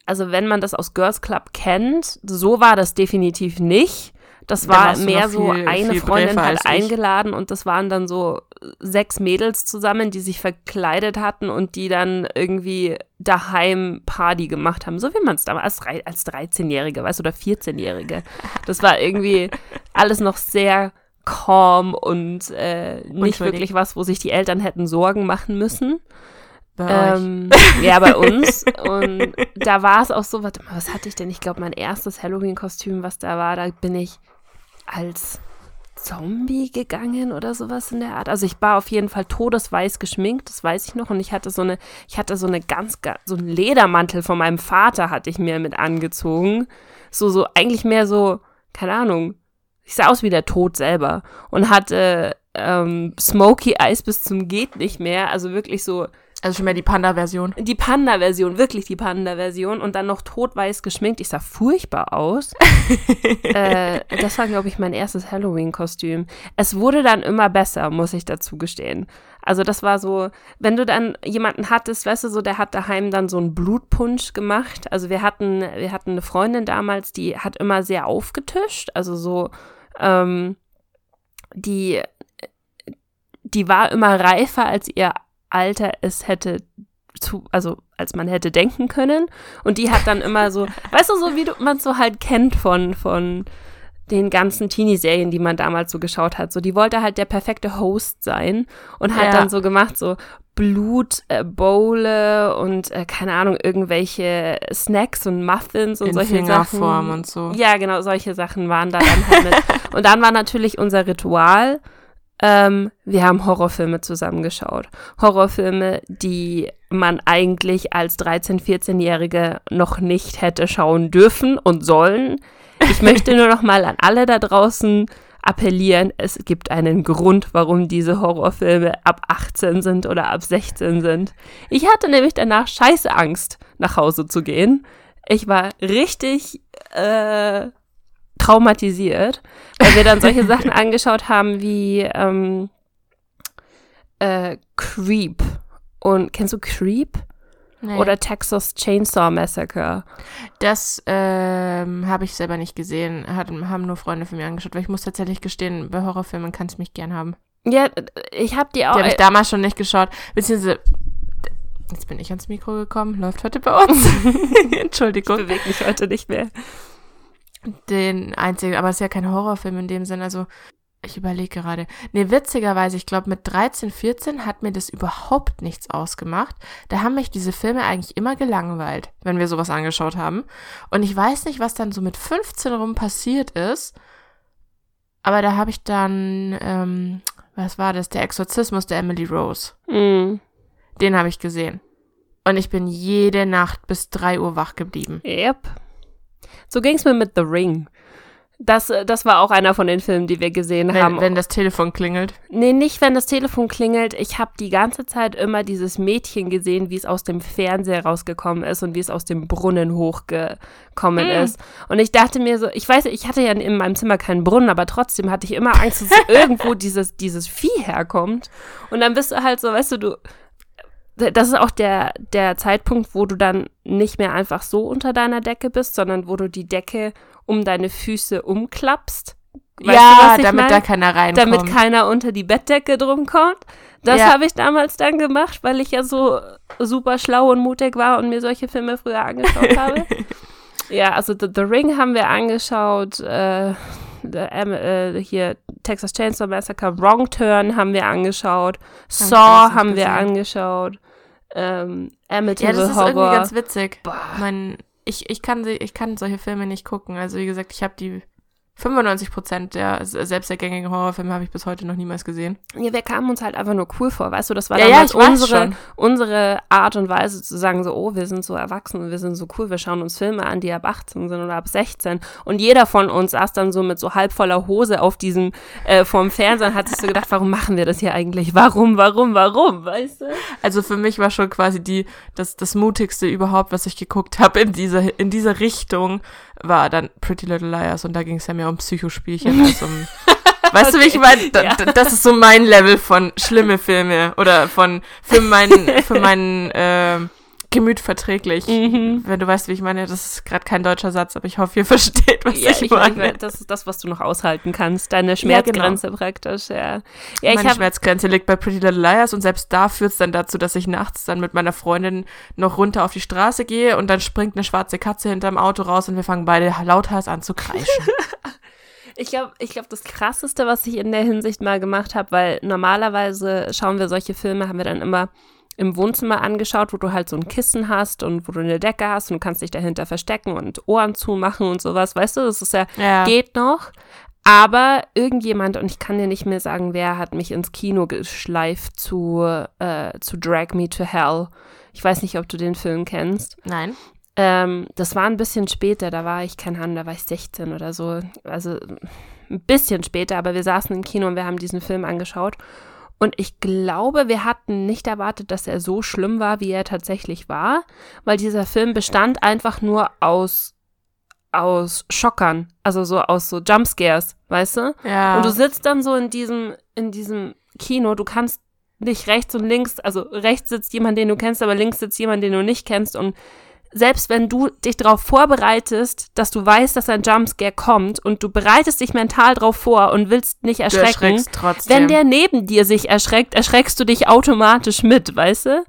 also wenn man das aus Girls Club kennt, so war das definitiv nicht. Das Da war mehr so, viel- eine Freundin hat eingeladen und das waren dann so sechs Mädels zusammen, die sich verkleidet hatten und die dann irgendwie daheim Party gemacht haben. So wie man es damals als, als 13-Jährige, weißt du, oder 14-Jährige. Das war irgendwie alles noch sehr calm und äh, nicht wirklich was, wo sich die Eltern hätten Sorgen machen müssen. Bei. Ähm, ja, bei uns. Und da war es auch so, warte mal, was hatte ich denn? Ich glaube, mein erstes Halloween-Kostüm, was da war, da bin ich als Zombie gegangen oder sowas in der Art. Also ich war auf jeden Fall todesweiß geschminkt, das weiß ich noch. Und ich hatte so eine, ich hatte so eine ganz, ga- so einen Ledermantel von meinem Vater hatte ich mir mit angezogen. So, so, eigentlich mehr so, keine Ahnung. Ich sah aus wie der Tod selber und hatte ähm, Smoky Eyes bis zum geht nicht mehr. Also wirklich so Also schon mehr die Panda-Version. die Panda-Version, wirklich die Panda-Version und dann noch totweiß geschminkt. Ich sah furchtbar aus. äh, das war, glaube ich, mein erstes Halloween-Kostüm. Es wurde dann immer besser, muss ich dazu gestehen. Also das war so, wenn du dann jemanden hattest, weißt du, so der hat daheim dann so einen Blutpunsch gemacht. Also wir hatten, wir hatten eine Freundin damals, die hat immer sehr aufgetischt. Also so, ähm, die, die war immer reifer, als ihr Alter es hätte zu, also als man hätte denken können. Und die hat dann immer so, weißt du, so wie man es so halt kennt von, von den ganzen Teenie-Serien, die man damals so geschaut hat. So, die wollte halt der perfekte Host sein und hat Ja. dann so gemacht, so Blut, äh, und äh, keine Ahnung, irgendwelche Snacks und Muffins und In solche Fingerform Sachen. und so. Ja, genau, solche Sachen waren da dann halt mit. Und dann war natürlich unser Ritual, Ähm, wir haben Horrorfilme zusammengeschaut. Horrorfilme, die man eigentlich als 13-, 14-Jährige noch nicht hätte schauen dürfen und sollen. Ich möchte nur noch mal an alle da draußen appellieren, es gibt einen Grund, warum diese Horrorfilme ab 18 sind oder ab 16 sind. Ich hatte nämlich danach scheiße Angst, nach Hause zu gehen. Ich war richtig äh, traumatisiert, weil wir dann solche Sachen angeschaut haben wie ähm, äh, Creep. Und kennst du Creep? Nee. Oder Texas Chainsaw Massacre. Das ähm, habe ich selber nicht gesehen. Hat, haben nur Freunde von mir angeschaut, weil ich muss tatsächlich gestehen, bei Horrorfilmen kannst du mich gern haben. Ja, ich habe die auch. Die habe ich damals schon nicht geschaut. Beziehungsweise, jetzt bin ich ans Mikro gekommen. Läuft heute bei uns. Entschuldigung. Ich bewege mich heute nicht mehr. Den einzigen, aber es ist ja kein Horrorfilm in dem Sinn. Also ich überlege gerade. Nee, witzigerweise, ich glaube, mit 13, 14 hat mir das überhaupt nichts ausgemacht. Da haben mich diese Filme eigentlich immer gelangweilt, wenn wir sowas angeschaut haben. Und ich weiß nicht, was dann so mit 15 rum passiert ist. Aber da habe ich dann, ähm, was war das? Der Exorzismus der Emily Rose. Mm. Den habe ich gesehen. Und ich bin jede Nacht bis 3 Uhr wach geblieben. Yep. So ging es mir mit The Ring. Das, äh, das war auch einer von den Filmen, die wir gesehen wenn, haben. Wenn das Telefon klingelt? Nee, nicht wenn das Telefon klingelt. Ich habe die ganze Zeit immer dieses Mädchen gesehen, wie es aus dem Fernseher rausgekommen ist und wie es aus dem Brunnen hochgekommen mm. ist. Und ich dachte mir so, ich weiß, ich hatte ja in meinem Zimmer keinen Brunnen, aber trotzdem hatte ich immer Angst, dass irgendwo dieses, dieses Vieh herkommt. Und dann bist du halt so, weißt du, du, das ist auch der, der Zeitpunkt, wo du dann nicht mehr einfach so unter deiner Decke bist, sondern wo du die Decke um deine Füße umklappst. Weißt ja, du, damit mein? da keiner reinkommt. Damit keiner unter die Bettdecke drum kommt. Das ja. habe ich damals dann gemacht, weil ich ja so super schlau und mutig war und mir solche Filme früher angeschaut habe. ja, also The, The, Ring haben wir angeschaut. Äh, äh, hier Texas Chainsaw Massacre, Wrong Turn haben wir angeschaut. Saw haben wir angeschaut. Ähm, Amityville ja, das ist Horror. irgendwie ganz witzig. Mein, ich, ich, kann, ich kann solche Filme nicht gucken. Also wie gesagt, ich habe die 95 Prozent der selbstergängigen Horrorfilme habe ich bis heute noch niemals gesehen. Ja, wir kamen uns halt einfach nur cool vor, weißt du? Das war ja, damals ja, unsere, unsere Art und Weise zu sagen, so, oh, wir sind so erwachsen, wir sind so cool, wir schauen uns Filme an, die ab 18 sind oder ab 16. Und jeder von uns saß dann so mit so halb voller Hose auf diesem, äh, vorm Fernseher und hat sich so gedacht, warum machen wir das hier eigentlich? Warum, warum, warum, weißt du? Also für mich war schon quasi die, das, das mutigste überhaupt, was ich geguckt habe in dieser, in dieser Richtung, war dann Pretty Little Liars und da ging es ja mehr um Psychospielchen als um. weißt okay. du, wie ich meine? Da, ja. Das ist so mein Level von schlimme Filme oder von für meinen für meinen äh, Gemüt verträglich. Mhm. Wenn du weißt, wie ich meine, das ist gerade kein deutscher Satz, aber ich hoffe, ihr versteht, was ja, ich, ich meine. Das ist das, was du noch aushalten kannst. Deine Schmerzgrenze ja, genau. praktisch, ja. ja Meine Schmerzgrenze liegt bei Pretty Little Liars und selbst da führt es dann dazu, dass ich nachts dann mit meiner Freundin noch runter auf die Straße gehe und dann springt eine schwarze Katze hinterm Auto raus und wir fangen beide lauthals an zu kreischen. Ich glaube, ich glaub, das Krasseste, was ich in der Hinsicht mal gemacht habe, weil normalerweise schauen wir solche Filme, haben wir dann immer im Wohnzimmer angeschaut, wo du halt so ein Kissen hast und wo du eine Decke hast und du kannst dich dahinter verstecken und Ohren zumachen und sowas. Weißt du, das ist ja, ja. geht noch. Aber irgendjemand, und ich kann dir nicht mehr sagen, wer hat mich ins Kino geschleift zu, äh, zu Drag Me to Hell. Ich weiß nicht, ob du den Film kennst. Nein. Ähm, das war ein bisschen später, da war ich, keine Ahnung, da war ich 16 oder so. Also ein bisschen später, aber wir saßen im Kino und wir haben diesen Film angeschaut. Und ich glaube, wir hatten nicht erwartet, dass er so schlimm war, wie er tatsächlich war, weil dieser Film bestand einfach nur aus aus Schockern, also so aus so Jumpscares, weißt du? Ja. Und du sitzt dann so in diesem in diesem Kino, du kannst nicht rechts und links, also rechts sitzt jemand, den du kennst, aber links sitzt jemand, den du nicht kennst und selbst wenn du dich darauf vorbereitest, dass du weißt, dass ein Jumpscare kommt und du bereitest dich mental darauf vor und willst nicht erschrecken, wenn der neben dir sich erschreckt, erschreckst du dich automatisch mit, weißt du?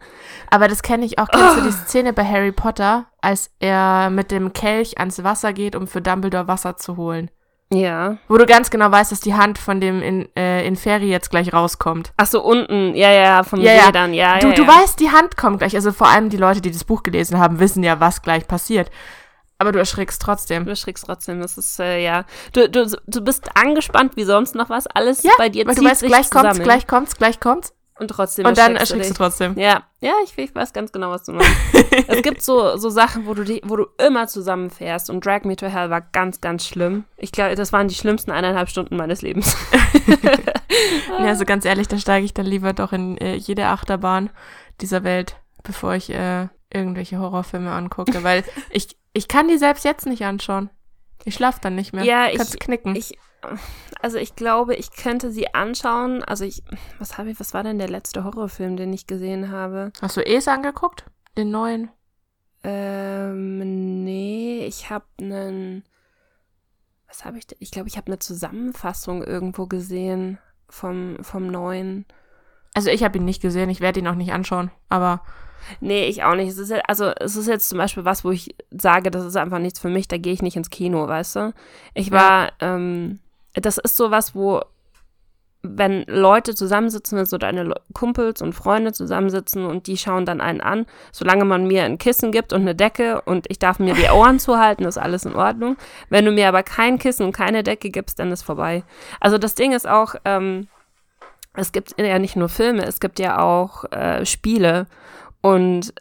Aber das kenne ich auch. Kennst oh. du die Szene bei Harry Potter, als er mit dem Kelch ans Wasser geht, um für Dumbledore Wasser zu holen? Ja. Wo du ganz genau weißt, dass die Hand von dem in, äh, Inferi jetzt gleich rauskommt. Ach so, unten. Ja, ja, vom ja, See dann. Ja, du, ja, du weißt, die Hand kommt gleich. Also vor allem die Leute, die das Buch gelesen haben, wissen ja, was gleich passiert. Aber du erschrickst trotzdem. Du erschrickst trotzdem. Das ist, äh, ja. Du, du, du bist angespannt wie sonst noch was. Alles Ja, bei dir Weil du zieht weißt, sich gleich zusammen. kommt's, gleich kommt's, gleich kommt's. Und trotzdem Und dann erschrickst du dich. trotzdem. Ja, ja, ich, ich weiß ganz genau, was du meinst. es gibt so, so Sachen, wo du, die, wo du immer zusammenfährst und Drag Me to Hell war ganz, ganz schlimm. Ich glaube, das waren die schlimmsten eineinhalb Stunden meines Lebens. Ja, also ganz ehrlich, da steige ich dann lieber doch in äh, jede Achterbahn dieser Welt, bevor ich äh, irgendwelche Horrorfilme angucke, weil ich, ich kann die selbst jetzt nicht anschauen. Ich schlaf dann nicht mehr. Ja, ich- Kannst knicken. Ich, also ich glaube, ich könnte sie anschauen. Also ich, was habe ich, was war denn der letzte Horrorfilm, den ich gesehen habe? Hast du Es angeguckt? Den neuen? Ähm, nee, ich habe einen, was habe ich, denn? ich glaube, ich habe eine Zusammenfassung irgendwo gesehen vom, vom neuen. Also ich habe ihn nicht gesehen, ich werde ihn auch nicht anschauen, aber Nee, ich auch nicht. Es ist ja, also es ist jetzt zum Beispiel was, wo ich sage, das ist einfach nichts für mich, da gehe ich nicht ins Kino, weißt du? Ich war, ähm, das ist sowas, wo, wenn Leute zusammensitzen, so deine Le- Kumpels und Freunde zusammensitzen und die schauen dann einen an, solange man mir ein Kissen gibt und eine Decke und ich darf mir die Ohren zuhalten, ist alles in Ordnung. Wenn du mir aber kein Kissen und keine Decke gibst, dann ist vorbei. Also das Ding ist auch, ähm, es gibt ja nicht nur Filme, es gibt ja auch äh, Spiele und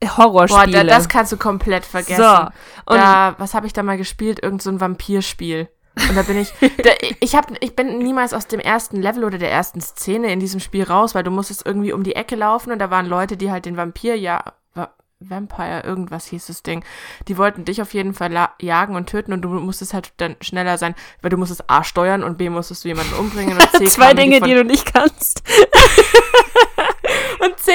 äh, boah, Horrorspiele. da, das kannst du komplett vergessen. So, und da, was habe ich da mal gespielt? Irgend so ein Vampirspiel. Und da bin ich, da, ich hab, ich bin niemals aus dem ersten Level oder der ersten Szene in diesem Spiel raus, weil du musstest irgendwie um die Ecke laufen und da waren Leute, die halt den Vampir, ja, Va Vampire, irgendwas hieß das Ding. Die wollten dich auf jeden Fall jagen und töten und du musstest halt dann schneller sein, weil du musstest A steuern und B musstest du jemanden umbringen und C zwei Dinge, von, die du nicht kannst.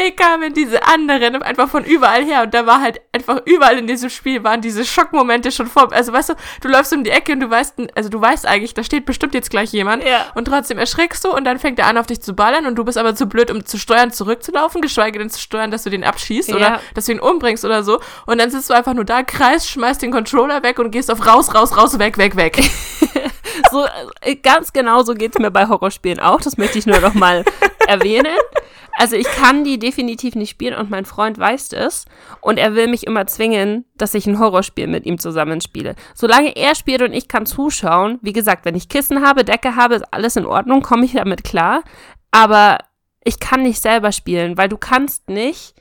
C kamen diese anderen einfach von überall her und da war halt einfach überall in diesem Spiel waren diese Schockmomente schon vor. Also weißt du, du läufst um die Ecke und du weißt, also du weißt eigentlich, da steht bestimmt jetzt gleich jemand Ja. und trotzdem erschreckst du und dann fängt er an auf dich zu ballern und du bist aber zu blöd, um zu steuern zurückzulaufen, geschweige denn zu steuern, dass du den abschießt Ja. oder dass du ihn umbringst oder so und dann sitzt du einfach nur da, kreist, schmeißt den Controller weg und gehst auf raus, raus, raus, weg, weg, weg. So, äh, ganz genau so geht's mir bei Horrorspielen auch. Das möchte ich nur noch mal erwähnen. Also ich kann die definitiv nicht spielen und mein Freund weiß es. Und er will mich immer zwingen, dass ich ein Horrorspiel mit ihm zusammenspiele. Solange er spielt und ich kann zuschauen, wie gesagt, wenn ich Kissen habe, Decke habe, ist alles in Ordnung, komme ich damit klar. Aber ich kann nicht selber spielen, weil du kannst nicht.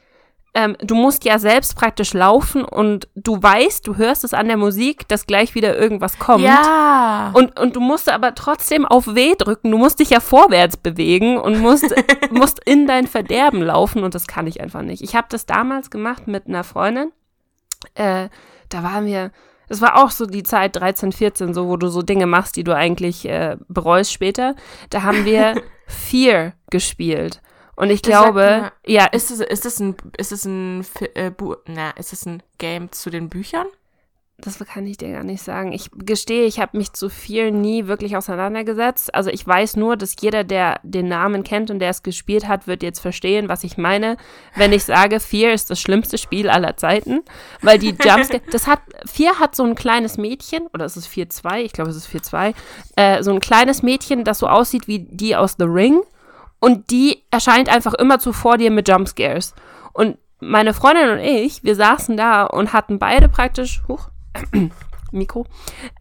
Ähm, du musst ja selbst praktisch laufen und du weißt, du hörst es an der Musik, dass gleich wieder irgendwas kommt. Ja. Und, und du musst aber trotzdem auf W drücken. Du musst dich ja vorwärts bewegen und musst, musst in dein Verderben laufen und das kann ich einfach nicht. Ich habe das damals gemacht mit einer Freundin. Äh, da waren wir, das war auch so die Zeit 13, 14, so wo du so Dinge machst, die du eigentlich äh, bereust später. Da haben wir Fear gespielt. Und ich Das glaube, ja, Ist es, ist es ein, ist es ein, äh, na, ist es ein Game zu den Büchern? Das kann ich dir gar nicht sagen. Ich gestehe, ich habe mich zu viel nie wirklich auseinandergesetzt. Also ich weiß nur, dass jeder, der den Namen kennt und der es gespielt hat, wird jetzt verstehen, was ich meine, wenn ich sage, Fear ist das schlimmste Spiel aller Zeiten, weil die Jumpscare, das hat, Fear hat so ein kleines Mädchen, oder ist es 4-2? Ich glaube, es ist 4-2, äh, so ein kleines Mädchen, das so aussieht wie die aus The Ring und die erscheint einfach immer zuvor dir mit Jumpscares. Und meine Freundin und ich, wir saßen da und hatten beide praktisch, huch, Mikro,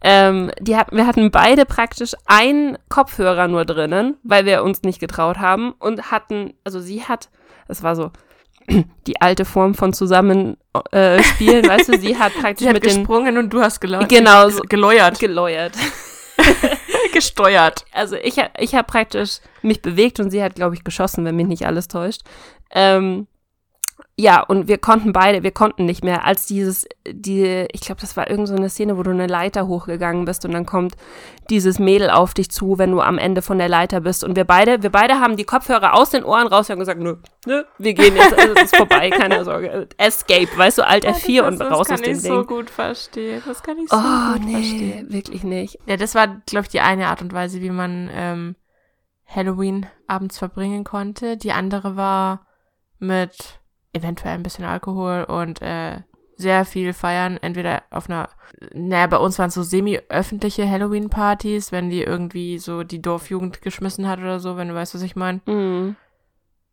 ähm, die hatten, wir hatten beide praktisch einen Kopfhörer nur drinnen, weil wir uns nicht getraut haben und hatten, also sie hat, es war so die alte Form von zusammen äh, weißt du, sie hat praktisch Sie hat mit den gesprungen und du hast geläutert. Genau, geläuert. geläuert. Gesteuert. also ich, ich habe praktisch mich bewegt und sie hat, glaube ich, geschossen, wenn mich nicht alles täuscht. Ähm, ja, und wir konnten beide, wir konnten nicht mehr, als dieses, die, ich glaube, das war irgend so eine Szene, wo du eine Leiter hochgegangen bist und dann kommt dieses Mädel auf dich zu, wenn du am Ende von der Leiter bist. Und wir beide, wir beide haben die Kopfhörer aus den Ohren raus und gesagt, nö, nö, wir gehen jetzt, also es ist vorbei, keine Sorge. Escape, weißt du, Alt F4 und raus das aus kann dem ich Ding. so gut verstehen. Das kann ich so oh, gut nee, verstehen. wirklich nicht. Ja, das war, glaube ich, die eine Art und Weise, wie man ähm, Halloween abends verbringen konnte. Die andere war mit eventuell ein bisschen Alkohol und äh, sehr viel feiern, entweder auf einer, naja, bei uns waren es so semi-öffentliche Halloween-Partys, wenn die irgendwie so die Dorfjugend geschmissen hat oder so, wenn du weißt, was ich meine. Mhm.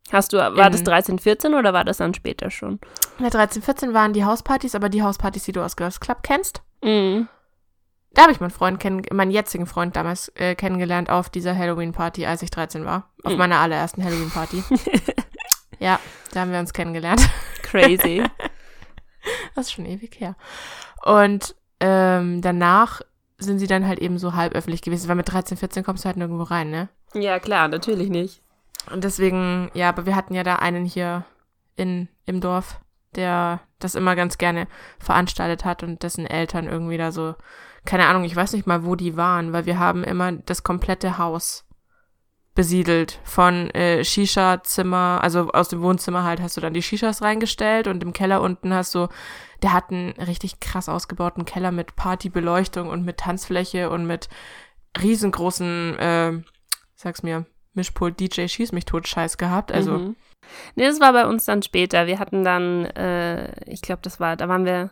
Hast du, war das In- 13, 14 oder war das dann später schon? Ja, 13, 14 waren die Hauspartys, aber die Hauspartys, die du aus Girls Club kennst. Mhm. Da habe ich meinen Freund kennen, meinen jetzigen Freund damals äh, kennengelernt auf dieser Halloween-Party, als ich 13 war. Auf Mhm. meiner allerersten Halloween-Party. ja, da haben wir uns kennengelernt. Crazy. Das ist schon ewig her. Und ähm, danach sind sie dann halt eben so halb öffentlich gewesen, weil mit 13, 14 kommst du halt nirgendwo rein, ne? ja, klar, natürlich nicht. Und deswegen, ja, aber wir hatten ja da einen hier in, im Dorf, der das immer ganz gerne veranstaltet hat und dessen Eltern irgendwie da so, keine Ahnung, ich weiß nicht mal, wo die waren, weil wir haben immer das komplette Haus besiedelt. Von äh, Shisha-Zimmer, also aus dem Wohnzimmer halt hast du dann die Shishas reingestellt und im Keller unten hast du, der hat einen richtig krass ausgebauten Keller mit Partybeleuchtung und mit Tanzfläche und mit riesengroßen, äh, sag's mir, Mischpult DJ Schieß mich tot Scheiß gehabt. Also, Mhm. Nee, das war bei uns dann später. Wir hatten dann, äh, ich glaube, das war, da waren wir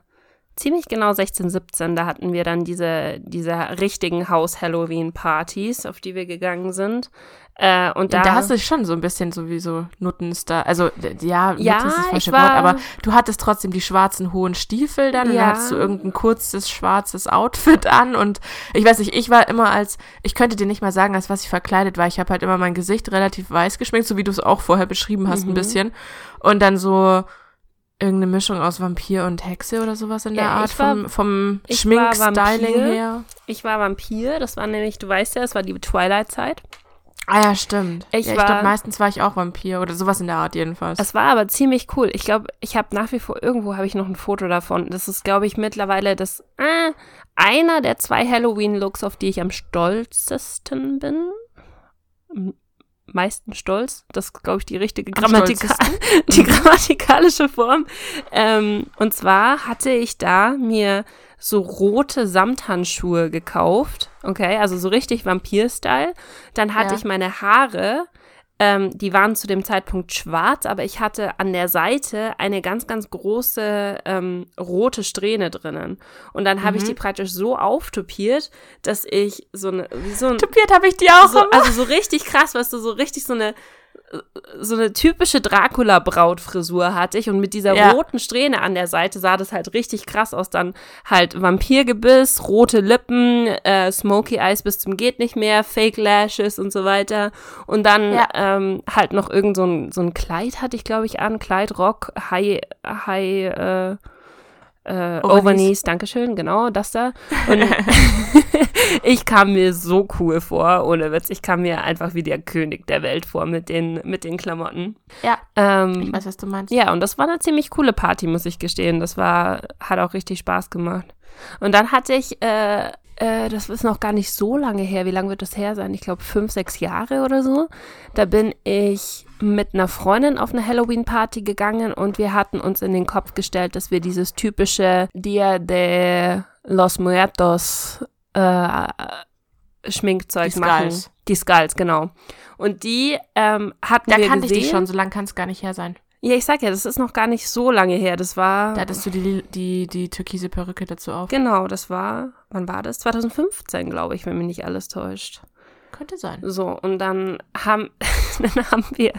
ziemlich genau 16, 17. Da hatten wir dann diese, diese richtigen Haus-Halloween-Partys, auf die wir gegangen sind. Äh, und da, da, hast du schon so ein bisschen sowieso Nuttenstar. Also, ja, Nutten Ja, ist das falsche war- Wort, aber du hattest trotzdem die schwarzen hohen Stiefel dann und Ja. dann hattest du irgendein kurzes schwarzes Outfit an und ich weiß nicht, ich war immer als, ich könnte dir nicht mal sagen, als was ich verkleidet war. Ich habe halt immer mein Gesicht relativ weiß geschminkt, so wie du es auch vorher beschrieben hast, Mhm. ein bisschen. Und dann so irgendeine Mischung aus Vampir und Hexe oder sowas in der Ja, Art, ich war- vom, vom Schminkstyling her. ich war Vampir, das war nämlich, du weißt ja, es war die Twilight-Zeit. Ah ja, stimmt. Ich ja, ich glaube, meistens war ich auch Vampir oder sowas in der Art jedenfalls. Es war aber ziemlich cool. Ich glaube, ich habe nach wie vor, irgendwo habe ich noch ein Foto davon. Das ist, glaube ich, mittlerweile das, äh, einer der zwei Halloween-Looks, auf die ich am stolzesten bin. Meisten stolz. Das ist, glaube ich, die richtige Am Grammatika die grammatikalische Form. Ähm, und zwar hatte ich da mir so rote Samthandschuhe gekauft. Okay, also so richtig Vampir-Style. Dann hatte Ja. ich meine Haare. Ähm, die waren zu dem Zeitpunkt schwarz, aber ich hatte an der Seite eine ganz, ganz große ähm, rote Strähne drinnen. Und dann habe ich Mhm. die praktisch so auftopiert, dass ich so eine, wie so ein, Tupiert habe ich die auch so, also so richtig krass, weißt du, so richtig so eine so eine typische Dracula-Brautfrisur hatte ich und mit dieser Ja. roten Strähne an der Seite sah das halt richtig krass aus. Dann halt Vampirgebiss, rote Lippen, äh, Smoky Eyes bis zum geht nicht mehr, Fake Lashes und so weiter. Und dann Ja. ähm, halt noch irgend so ein, so ein Kleid hatte ich, glaube ich, an, Kleid, Rock, High, High, äh, äh, Overknees. Overknees, Dankeschön, genau, das da. Und ich kam mir so cool vor, ohne Witz. Ich kam mir einfach wie der König der Welt vor mit den, mit den Klamotten. Ja. Ähm, Ich weiß, was du meinst. ja, und das war eine ziemlich coole Party, muss ich gestehen. Das war, hat auch richtig Spaß gemacht. Und dann hatte ich, äh, äh, das ist noch gar nicht so lange her. Wie lange wird das her sein? Ich glaube fünf, sechs Jahre oder so. Da bin ich mit einer Freundin auf eine Halloween-Party gegangen und wir hatten uns in den Kopf gestellt, dass wir dieses typische Dia de los Muertos äh, Schminkzeug Die machen. Skulls. Die Skulls, genau. Und die ähm, hatten Da wir kannte gesehen. ich die schon, so lange kann es gar nicht her sein. Ja, ich sag ja, das ist noch gar nicht so lange her. Das war. Da hattest du die, die, die türkise Perücke dazu auf. genau, das war. Wann war das? 2015, glaube ich, wenn mich nicht alles täuscht. Könnte sein. So, und dann haben, dann haben wir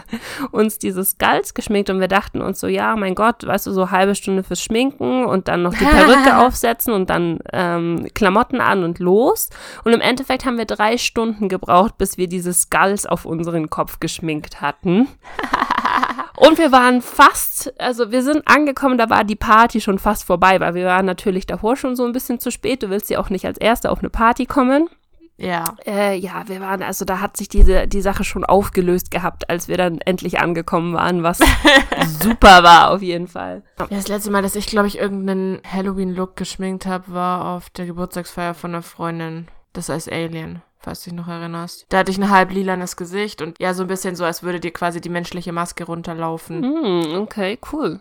uns dieses Skulls geschminkt und wir dachten uns so, ja, mein Gott, weißt du, so halbe Stunde fürs Schminken und dann noch die Perücke aufsetzen und dann ähm, Klamotten an und los. Und im Endeffekt haben wir drei Stunden gebraucht, bis wir diese Skulls auf unseren Kopf geschminkt hatten. Und wir waren fast, also wir sind angekommen, da war die Party schon fast vorbei, weil wir waren natürlich davor schon so ein bisschen zu spät. Du willst ja auch nicht als Erster auf eine Party kommen. Ja. Äh, ja, wir waren, also da hat sich diese, die Sache schon aufgelöst gehabt, als wir dann endlich angekommen waren, was super war auf jeden Fall. ja. Das letzte Mal, dass ich, glaube ich, irgendeinen Halloween-Look geschminkt habe, war auf der Geburtstagsfeier von einer Freundin. Das als Alien, falls du dich noch erinnerst. Da hatte ich ein halb lilanes Gesicht und ja, so ein bisschen so, als würde dir quasi die menschliche Maske runterlaufen. Hm, okay, cool.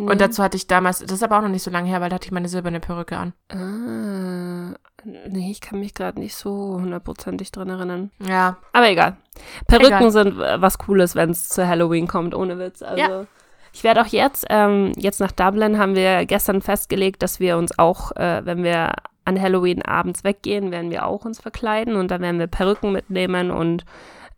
Und dazu hatte ich damals, das ist aber auch noch nicht so lange her, weil da hatte ich meine silberne Perücke an. Ah, nee, ich kann mich gerade nicht so hundertprozentig dran erinnern. Ja. Aber egal. Perücken Egal. sind äh, was Cooles, wenn es zu Halloween kommt, ohne Witz. Also. Ja. Ich werde auch jetzt, ähm, jetzt nach Dublin haben wir gestern festgelegt, dass wir uns auch, äh, wenn wir an Halloween abends weggehen, werden wir auch uns verkleiden und da werden wir Perücken mitnehmen und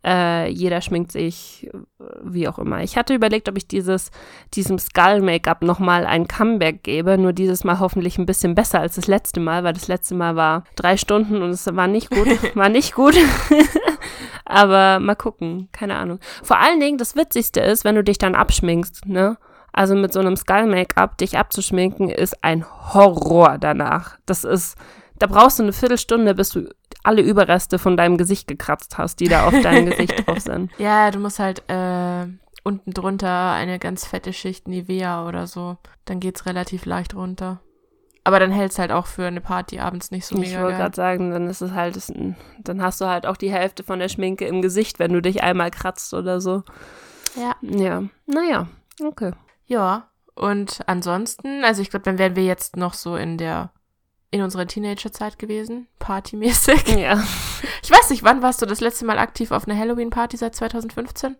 äh, jeder schminkt sich äh, wie auch immer. Ich hatte überlegt, ob ich dieses, diesem Skull-Make-up nochmal ein Comeback gebe, nur dieses Mal hoffentlich ein bisschen besser als das letzte Mal, weil das letzte Mal war drei Stunden und es war nicht gut, war nicht gut. Aber mal gucken, keine Ahnung. Vor allen Dingen, das Witzigste ist, wenn du dich dann abschminkst, ne? Also mit so einem Skull-Make-up dich abzuschminken, ist ein Horror danach. Das ist, da brauchst du eine Viertelstunde, bis du alle Überreste von deinem Gesicht gekratzt hast, die da auf deinem Gesicht drauf sind. Ja, du musst halt äh, unten drunter eine ganz fette Schicht Nivea oder so. Dann geht's relativ leicht runter. Aber dann hält's halt auch für eine Party abends nicht so ich mega wollte geil. gerade sagen, dann ist es halt, dann hast du halt auch die Hälfte von der Schminke im Gesicht, wenn du dich einmal kratzt oder so. Ja. Ja, naja, okay. Ja, und ansonsten, also ich glaube, dann wären wir jetzt noch so in der, in unserer Teenagerzeit gewesen, partymäßig. Ja, Ich weiß nicht, wann warst du das letzte Mal aktiv auf einer Halloween-Party seit 2015?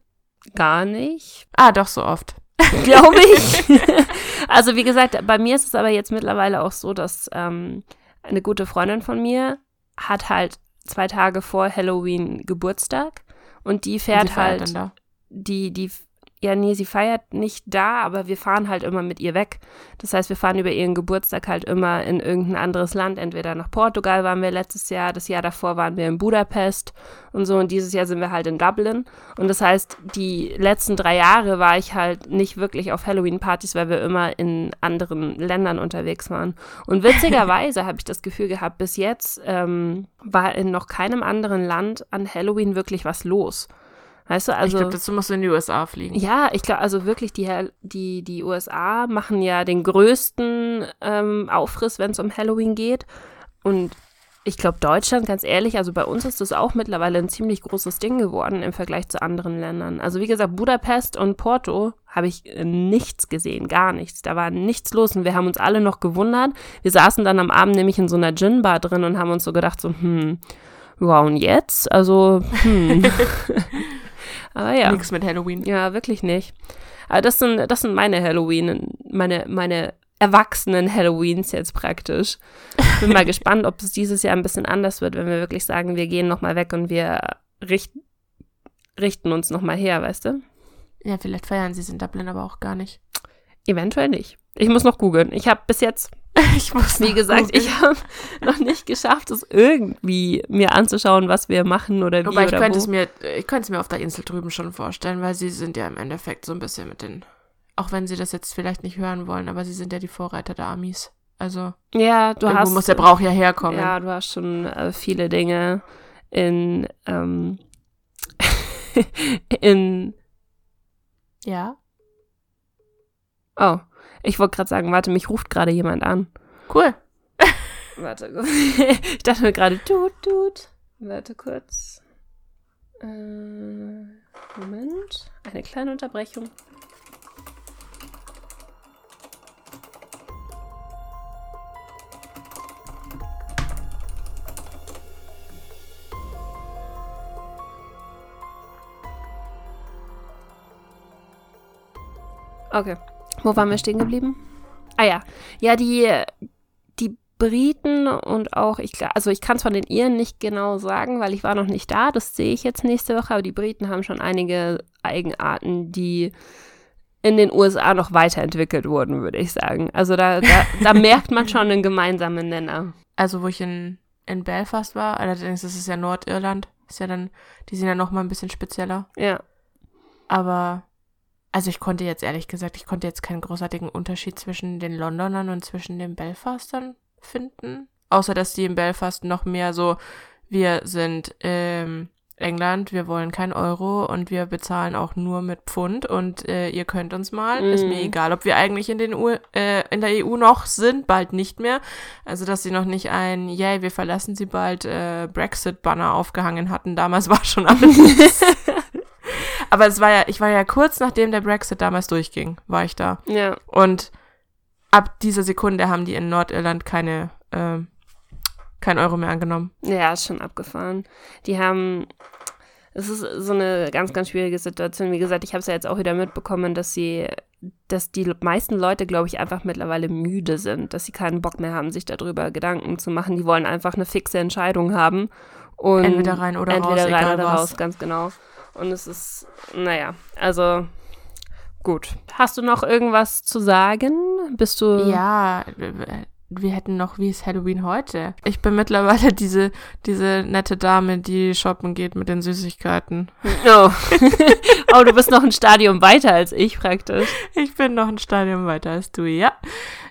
gar nicht. Ah, doch, so oft. glaube ich. also wie gesagt, bei mir ist es aber jetzt mittlerweile auch so, dass ähm, eine gute Freundin von mir hat halt zwei Tage vor Halloween Geburtstag und die Und fährt feiert halt, da. die, die, ja nee, sie feiert nicht da, aber wir fahren halt immer mit ihr weg. Das heißt, wir fahren über ihren Geburtstag halt immer in irgendein anderes Land. Entweder nach Portugal waren wir letztes Jahr, das Jahr davor waren wir in Budapest und so und dieses Jahr sind wir halt in Dublin. Und das heißt, die letzten drei Jahre war ich halt nicht wirklich auf Halloween-Partys, weil wir immer in anderen Ländern unterwegs waren. Und witzigerweise habe ich das Gefühl gehabt, bis jetzt ähm, war in noch keinem anderen Land an Halloween wirklich was los. Weißt du, ich also. glaube, dazu musst du in die USA fliegen. Ja, ich glaube, also wirklich, die, die, die USA machen ja den größten ähm, Aufriss, wenn es um Halloween geht. Und ich glaube, Deutschland, ganz ehrlich, also bei uns ist das auch mittlerweile ein ziemlich großes Ding geworden im Vergleich zu anderen Ländern. Also wie gesagt, Budapest und Porto habe ich nichts gesehen, gar nichts. Da war nichts los und wir haben uns alle noch gewundert. Wir saßen dann am Abend nämlich in so einer Gin-Bar drin und haben uns so gedacht, so, hm, ja, und jetzt? Also, hm. Aber ja. Nix mit Halloween. Ja, wirklich nicht. Aber das sind, das sind meine Halloween, meine, meine erwachsenen Halloweens jetzt praktisch. Bin mal gespannt, ob es dieses Jahr ein bisschen anders wird, wenn wir wirklich sagen, wir gehen nochmal weg und wir richten, richten uns nochmal her, weißt du? Ja, vielleicht feiern sie es in Dublin aber auch gar nicht. Eventuell nicht. Ich muss noch googeln. Ich habe bis jetzt, Ich muss wie gesagt, ich habe noch nicht geschafft, es irgendwie mir anzuschauen, was wir machen oder wie Wobei ich oder könnte wo. es mir, ich könnte es mir auf der Insel drüben schon vorstellen, weil sie sind ja im Endeffekt so ein bisschen mit den, auch wenn sie das jetzt vielleicht nicht hören wollen, aber sie sind ja die Vorreiter der Amis. Also ja, du irgendwo hast muss der Brauch ja herkommen. Ja, du hast schon äh, viele Dinge in, ähm, in, ja. oh, ich wollte gerade sagen, warte, mich ruft gerade jemand an. Cool. Warte, ich dachte mir gerade, tut, tut. Warte kurz. Äh, Moment, eine kleine Unterbrechung. Okay. Wo waren wir stehen geblieben? Ah ja. Ja, die, die Briten und auch, ich, also ich kann es von den Iren nicht genau sagen, weil ich war noch nicht da. Das sehe ich jetzt nächste Woche. Aber die Briten haben schon einige Eigenarten, die in den USA noch weiterentwickelt wurden, würde ich sagen. Also da, da, da merkt man schon einen gemeinsamen Nenner. Also wo ich in, in Belfast war, allerdings ist es ja Nordirland, ist ja dann, die sind ja noch mal ein bisschen spezieller. Ja. Aber, also ich konnte jetzt ehrlich gesagt, ich konnte jetzt keinen großartigen Unterschied zwischen den Londonern und zwischen den Belfastern finden. Außer, dass die in Belfast noch mehr so, wir sind ähm, England, wir wollen kein Euro und wir bezahlen auch nur mit Pfund und äh, ihr könnt uns mal. Ist mir Mm. egal, ob wir eigentlich in, den U äh, in der EU noch sind, bald nicht mehr. Also, dass sie noch nicht ein, yay, wir verlassen sie bald, äh, Brexit-Banner aufgehangen hatten. Damals war schon alles. Aber es war ja, ich war ja kurz nachdem der Brexit damals durchging, war ich da. Ja. Und ab dieser Sekunde haben die in Nordirland keine, ähm, kein Euro mehr angenommen. Ja, ist schon abgefahren. Die haben, es ist so eine ganz, ganz schwierige Situation. Wie gesagt, ich habe es ja jetzt auch wieder mitbekommen, dass sie, dass die meisten Leute, glaube ich, einfach mittlerweile müde sind, dass sie keinen Bock mehr haben, sich darüber Gedanken zu machen. Die wollen einfach eine fixe Entscheidung haben. Und Entweder rein oder entweder raus, rein egal oder was. raus, ganz genau. Und es ist, naja, also gut. Hast du noch irgendwas zu sagen? Bist du. Ja, wir hätten noch, wie ist Halloween heute? Ich bin mittlerweile diese, diese nette Dame, die shoppen geht mit den Süßigkeiten. Oh. oh, du bist noch ein Stadium weiter als ich praktisch. Ich bin noch ein Stadium weiter als du, ja.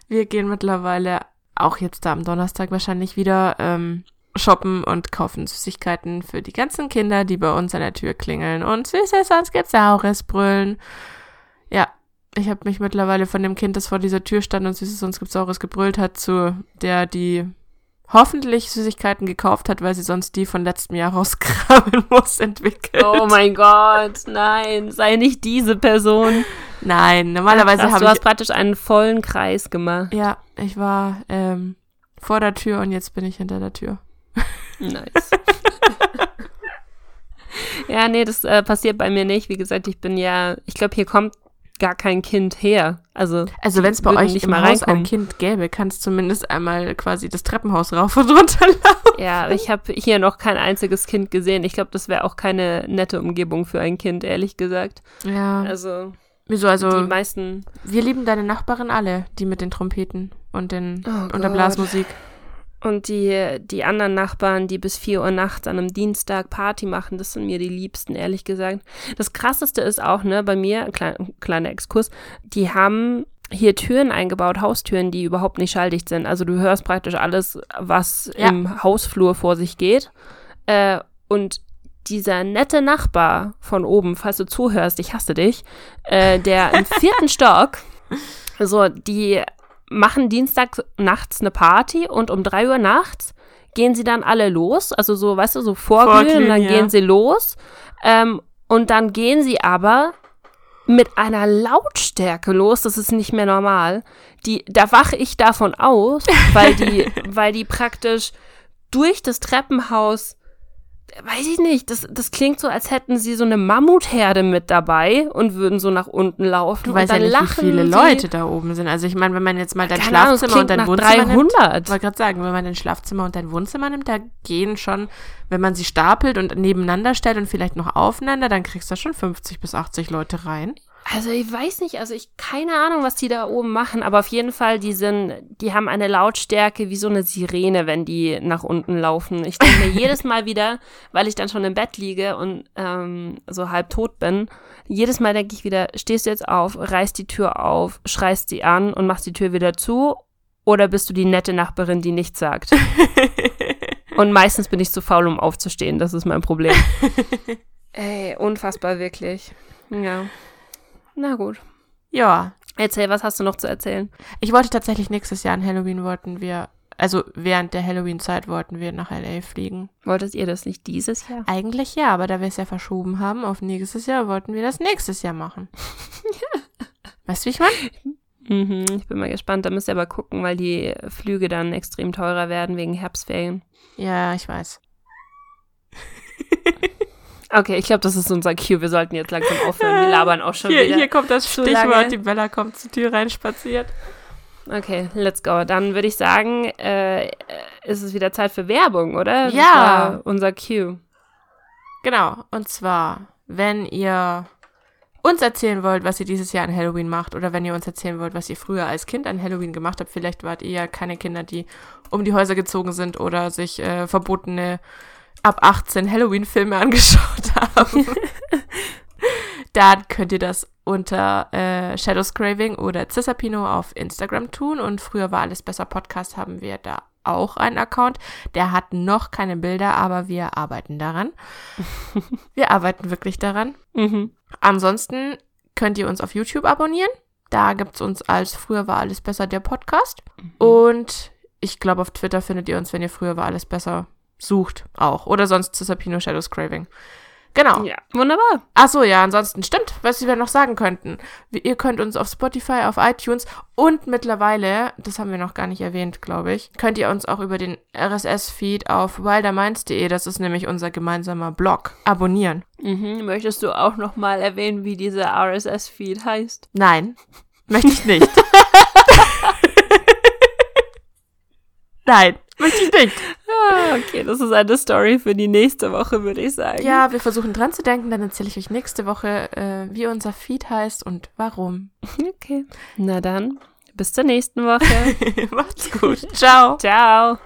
Wir gehen mittlerweile auch jetzt da am Donnerstag wahrscheinlich wieder ähm, shoppen und kaufen Süßigkeiten für die ganzen Kinder, die bei uns an der Tür klingeln und Süßes, sonst gibt's Saures brüllen. Ja, ich habe mich mittlerweile von dem Kind, das vor dieser Tür stand und Süßes, sonst gibt's Saures gebrüllt hat, zu der, die hoffentlich Süßigkeiten gekauft hat, weil sie sonst die von letztem Jahr rauskramen muss, entwickelt. Oh mein Gott, nein, sei nicht diese Person. Nein, normalerweise habe ich... Du hast praktisch einen vollen Kreis gemacht. Ja, ich war ähm, vor der Tür und jetzt bin ich hinter der Tür. Nice. ja, nee, das äh, passiert bei mir nicht. Wie gesagt, ich bin ja, ich glaube, hier kommt gar kein Kind her. Also, also wenn es bei euch nicht im mal Haus reinkommen. ein Kind gäbe, kann es zumindest einmal quasi das Treppenhaus rauf und runter laufen. Ja, ich habe hier noch kein einziges Kind gesehen. Ich glaube, das wäre auch keine nette Umgebung für ein Kind, ehrlich gesagt. Ja. Also. Wieso, also. Die meisten. Wir lieben deine Nachbarin alle, die mit den Trompeten und, den, oh und der Blasmusik. Und die, die anderen Nachbarn, die bis 4 Uhr nachts an einem Dienstag Party machen, das sind mir die liebsten, ehrlich gesagt. Das krasseste ist auch, ne, bei mir, klein, kleiner Exkurs, die haben hier Türen eingebaut, Haustüren, die überhaupt nicht schalldicht sind. Also du hörst praktisch alles, was ja. im Hausflur vor sich geht. Äh, und dieser nette Nachbar von oben, falls du zuhörst, ich hasse dich, äh, der im vierten Stock, so, die machen Dienstag nachts eine Party und um drei Uhr nachts gehen sie dann alle los, also so, weißt du, so vorglühen und dann ja. gehen sie los. Ähm, und dann gehen sie aber mit einer Lautstärke los, das ist nicht mehr normal. Die, da wache ich davon aus, weil die, weil die praktisch durch das Treppenhaus weiß ich nicht, das, das klingt so, als hätten sie so eine Mammutherde mit dabei und würden so nach unten laufen. Du weißt ja nicht, wie viele Leute da oben sind. Also ich meine, wenn man jetzt mal dein Schlafzimmer Ahnung, und dein Wohnzimmer 300. nimmt. Ich wollte gerade sagen, wenn man dein Schlafzimmer und dein Wohnzimmer nimmt, da gehen schon, wenn man sie stapelt und nebeneinander stellt und vielleicht noch aufeinander, dann kriegst du da schon 50 bis 80 Leute rein. Also ich weiß nicht, also ich keine Ahnung, was die da oben machen, aber auf jeden Fall, die sind, die haben eine Lautstärke wie so eine Sirene, wenn die nach unten laufen. Ich denke mir jedes Mal wieder, weil ich dann schon im Bett liege und ähm, so halb tot bin, jedes Mal denke ich wieder, stehst du jetzt auf, reißt die Tür auf, schreist sie an und machst die Tür wieder zu oder bist du die nette Nachbarin, die nichts sagt? und meistens bin ich zu faul, um aufzustehen, das ist mein Problem. Ey, unfassbar wirklich. Ja. Na gut. Ja. Erzähl, was hast du noch zu erzählen? Ich wollte tatsächlich nächstes Jahr an Halloween wollten wir, also während der Halloween-Zeit wollten wir nach LA fliegen. Wolltet ihr das nicht dieses Jahr? Eigentlich ja, aber da wir es ja verschoben haben auf nächstes Jahr, wollten wir das nächstes Jahr machen. weißt du, wie ich meine? Mhm, ich bin mal gespannt. Da müsst ihr aber gucken, weil die Flüge dann extrem teurer werden wegen Herbstferien. Ja, ich weiß. Okay, ich glaube, das ist unser Cue. Wir sollten jetzt langsam aufhören. Wir labern auch schon hier, wieder. Hier kommt das Stichwort. Die Bella kommt zur Tür rein spaziert. Okay, let's go. Dann würde ich sagen, äh, ist es wieder Zeit für Werbung, oder? Ja. unser Cue. Genau. Und zwar, wenn ihr uns erzählen wollt, was ihr dieses Jahr an Halloween macht, oder wenn ihr uns erzählen wollt, was ihr früher als Kind an Halloween gemacht habt, vielleicht wart ihr ja keine Kinder, die um die Häuser gezogen sind oder sich äh, verbotene ab 18 Halloween-Filme angeschaut haben, dann könnt ihr das unter äh, Shadows Craving oder Cisapino auf Instagram tun. Und früher war alles besser Podcast, haben wir da auch einen Account. Der hat noch keine Bilder, aber wir arbeiten daran. wir arbeiten wirklich daran. Mhm. Ansonsten könnt ihr uns auf YouTube abonnieren. Da gibt es uns als Früher war alles besser der Podcast. Mhm. Und ich glaube, auf Twitter findet ihr uns, wenn ihr früher war alles besser sucht auch. Oder sonst Cisapino Shadows Craving. Genau. Ja, wunderbar. Ach so, ja, ansonsten stimmt, was wir noch sagen könnten. Ihr könnt uns auf Spotify, auf iTunes und mittlerweile, das haben wir noch gar nicht erwähnt, glaube ich, könnt ihr uns auch über den RSS-Feed auf wilderminds.de, das ist nämlich unser gemeinsamer Blog, abonnieren. Mhm. Möchtest du auch noch mal erwähnen, wie dieser RSS-Feed heißt? Nein, möchte ich nicht. Nein. Möchte ich nicht. Ah, okay, das ist eine Story für die nächste Woche, würde ich sagen. Ja, wir versuchen dran zu denken, dann erzähle ich euch nächste Woche, äh, wie unser Feed heißt und warum. Okay. Na dann, bis zur nächsten Woche. Macht's gut. Ciao. Ciao.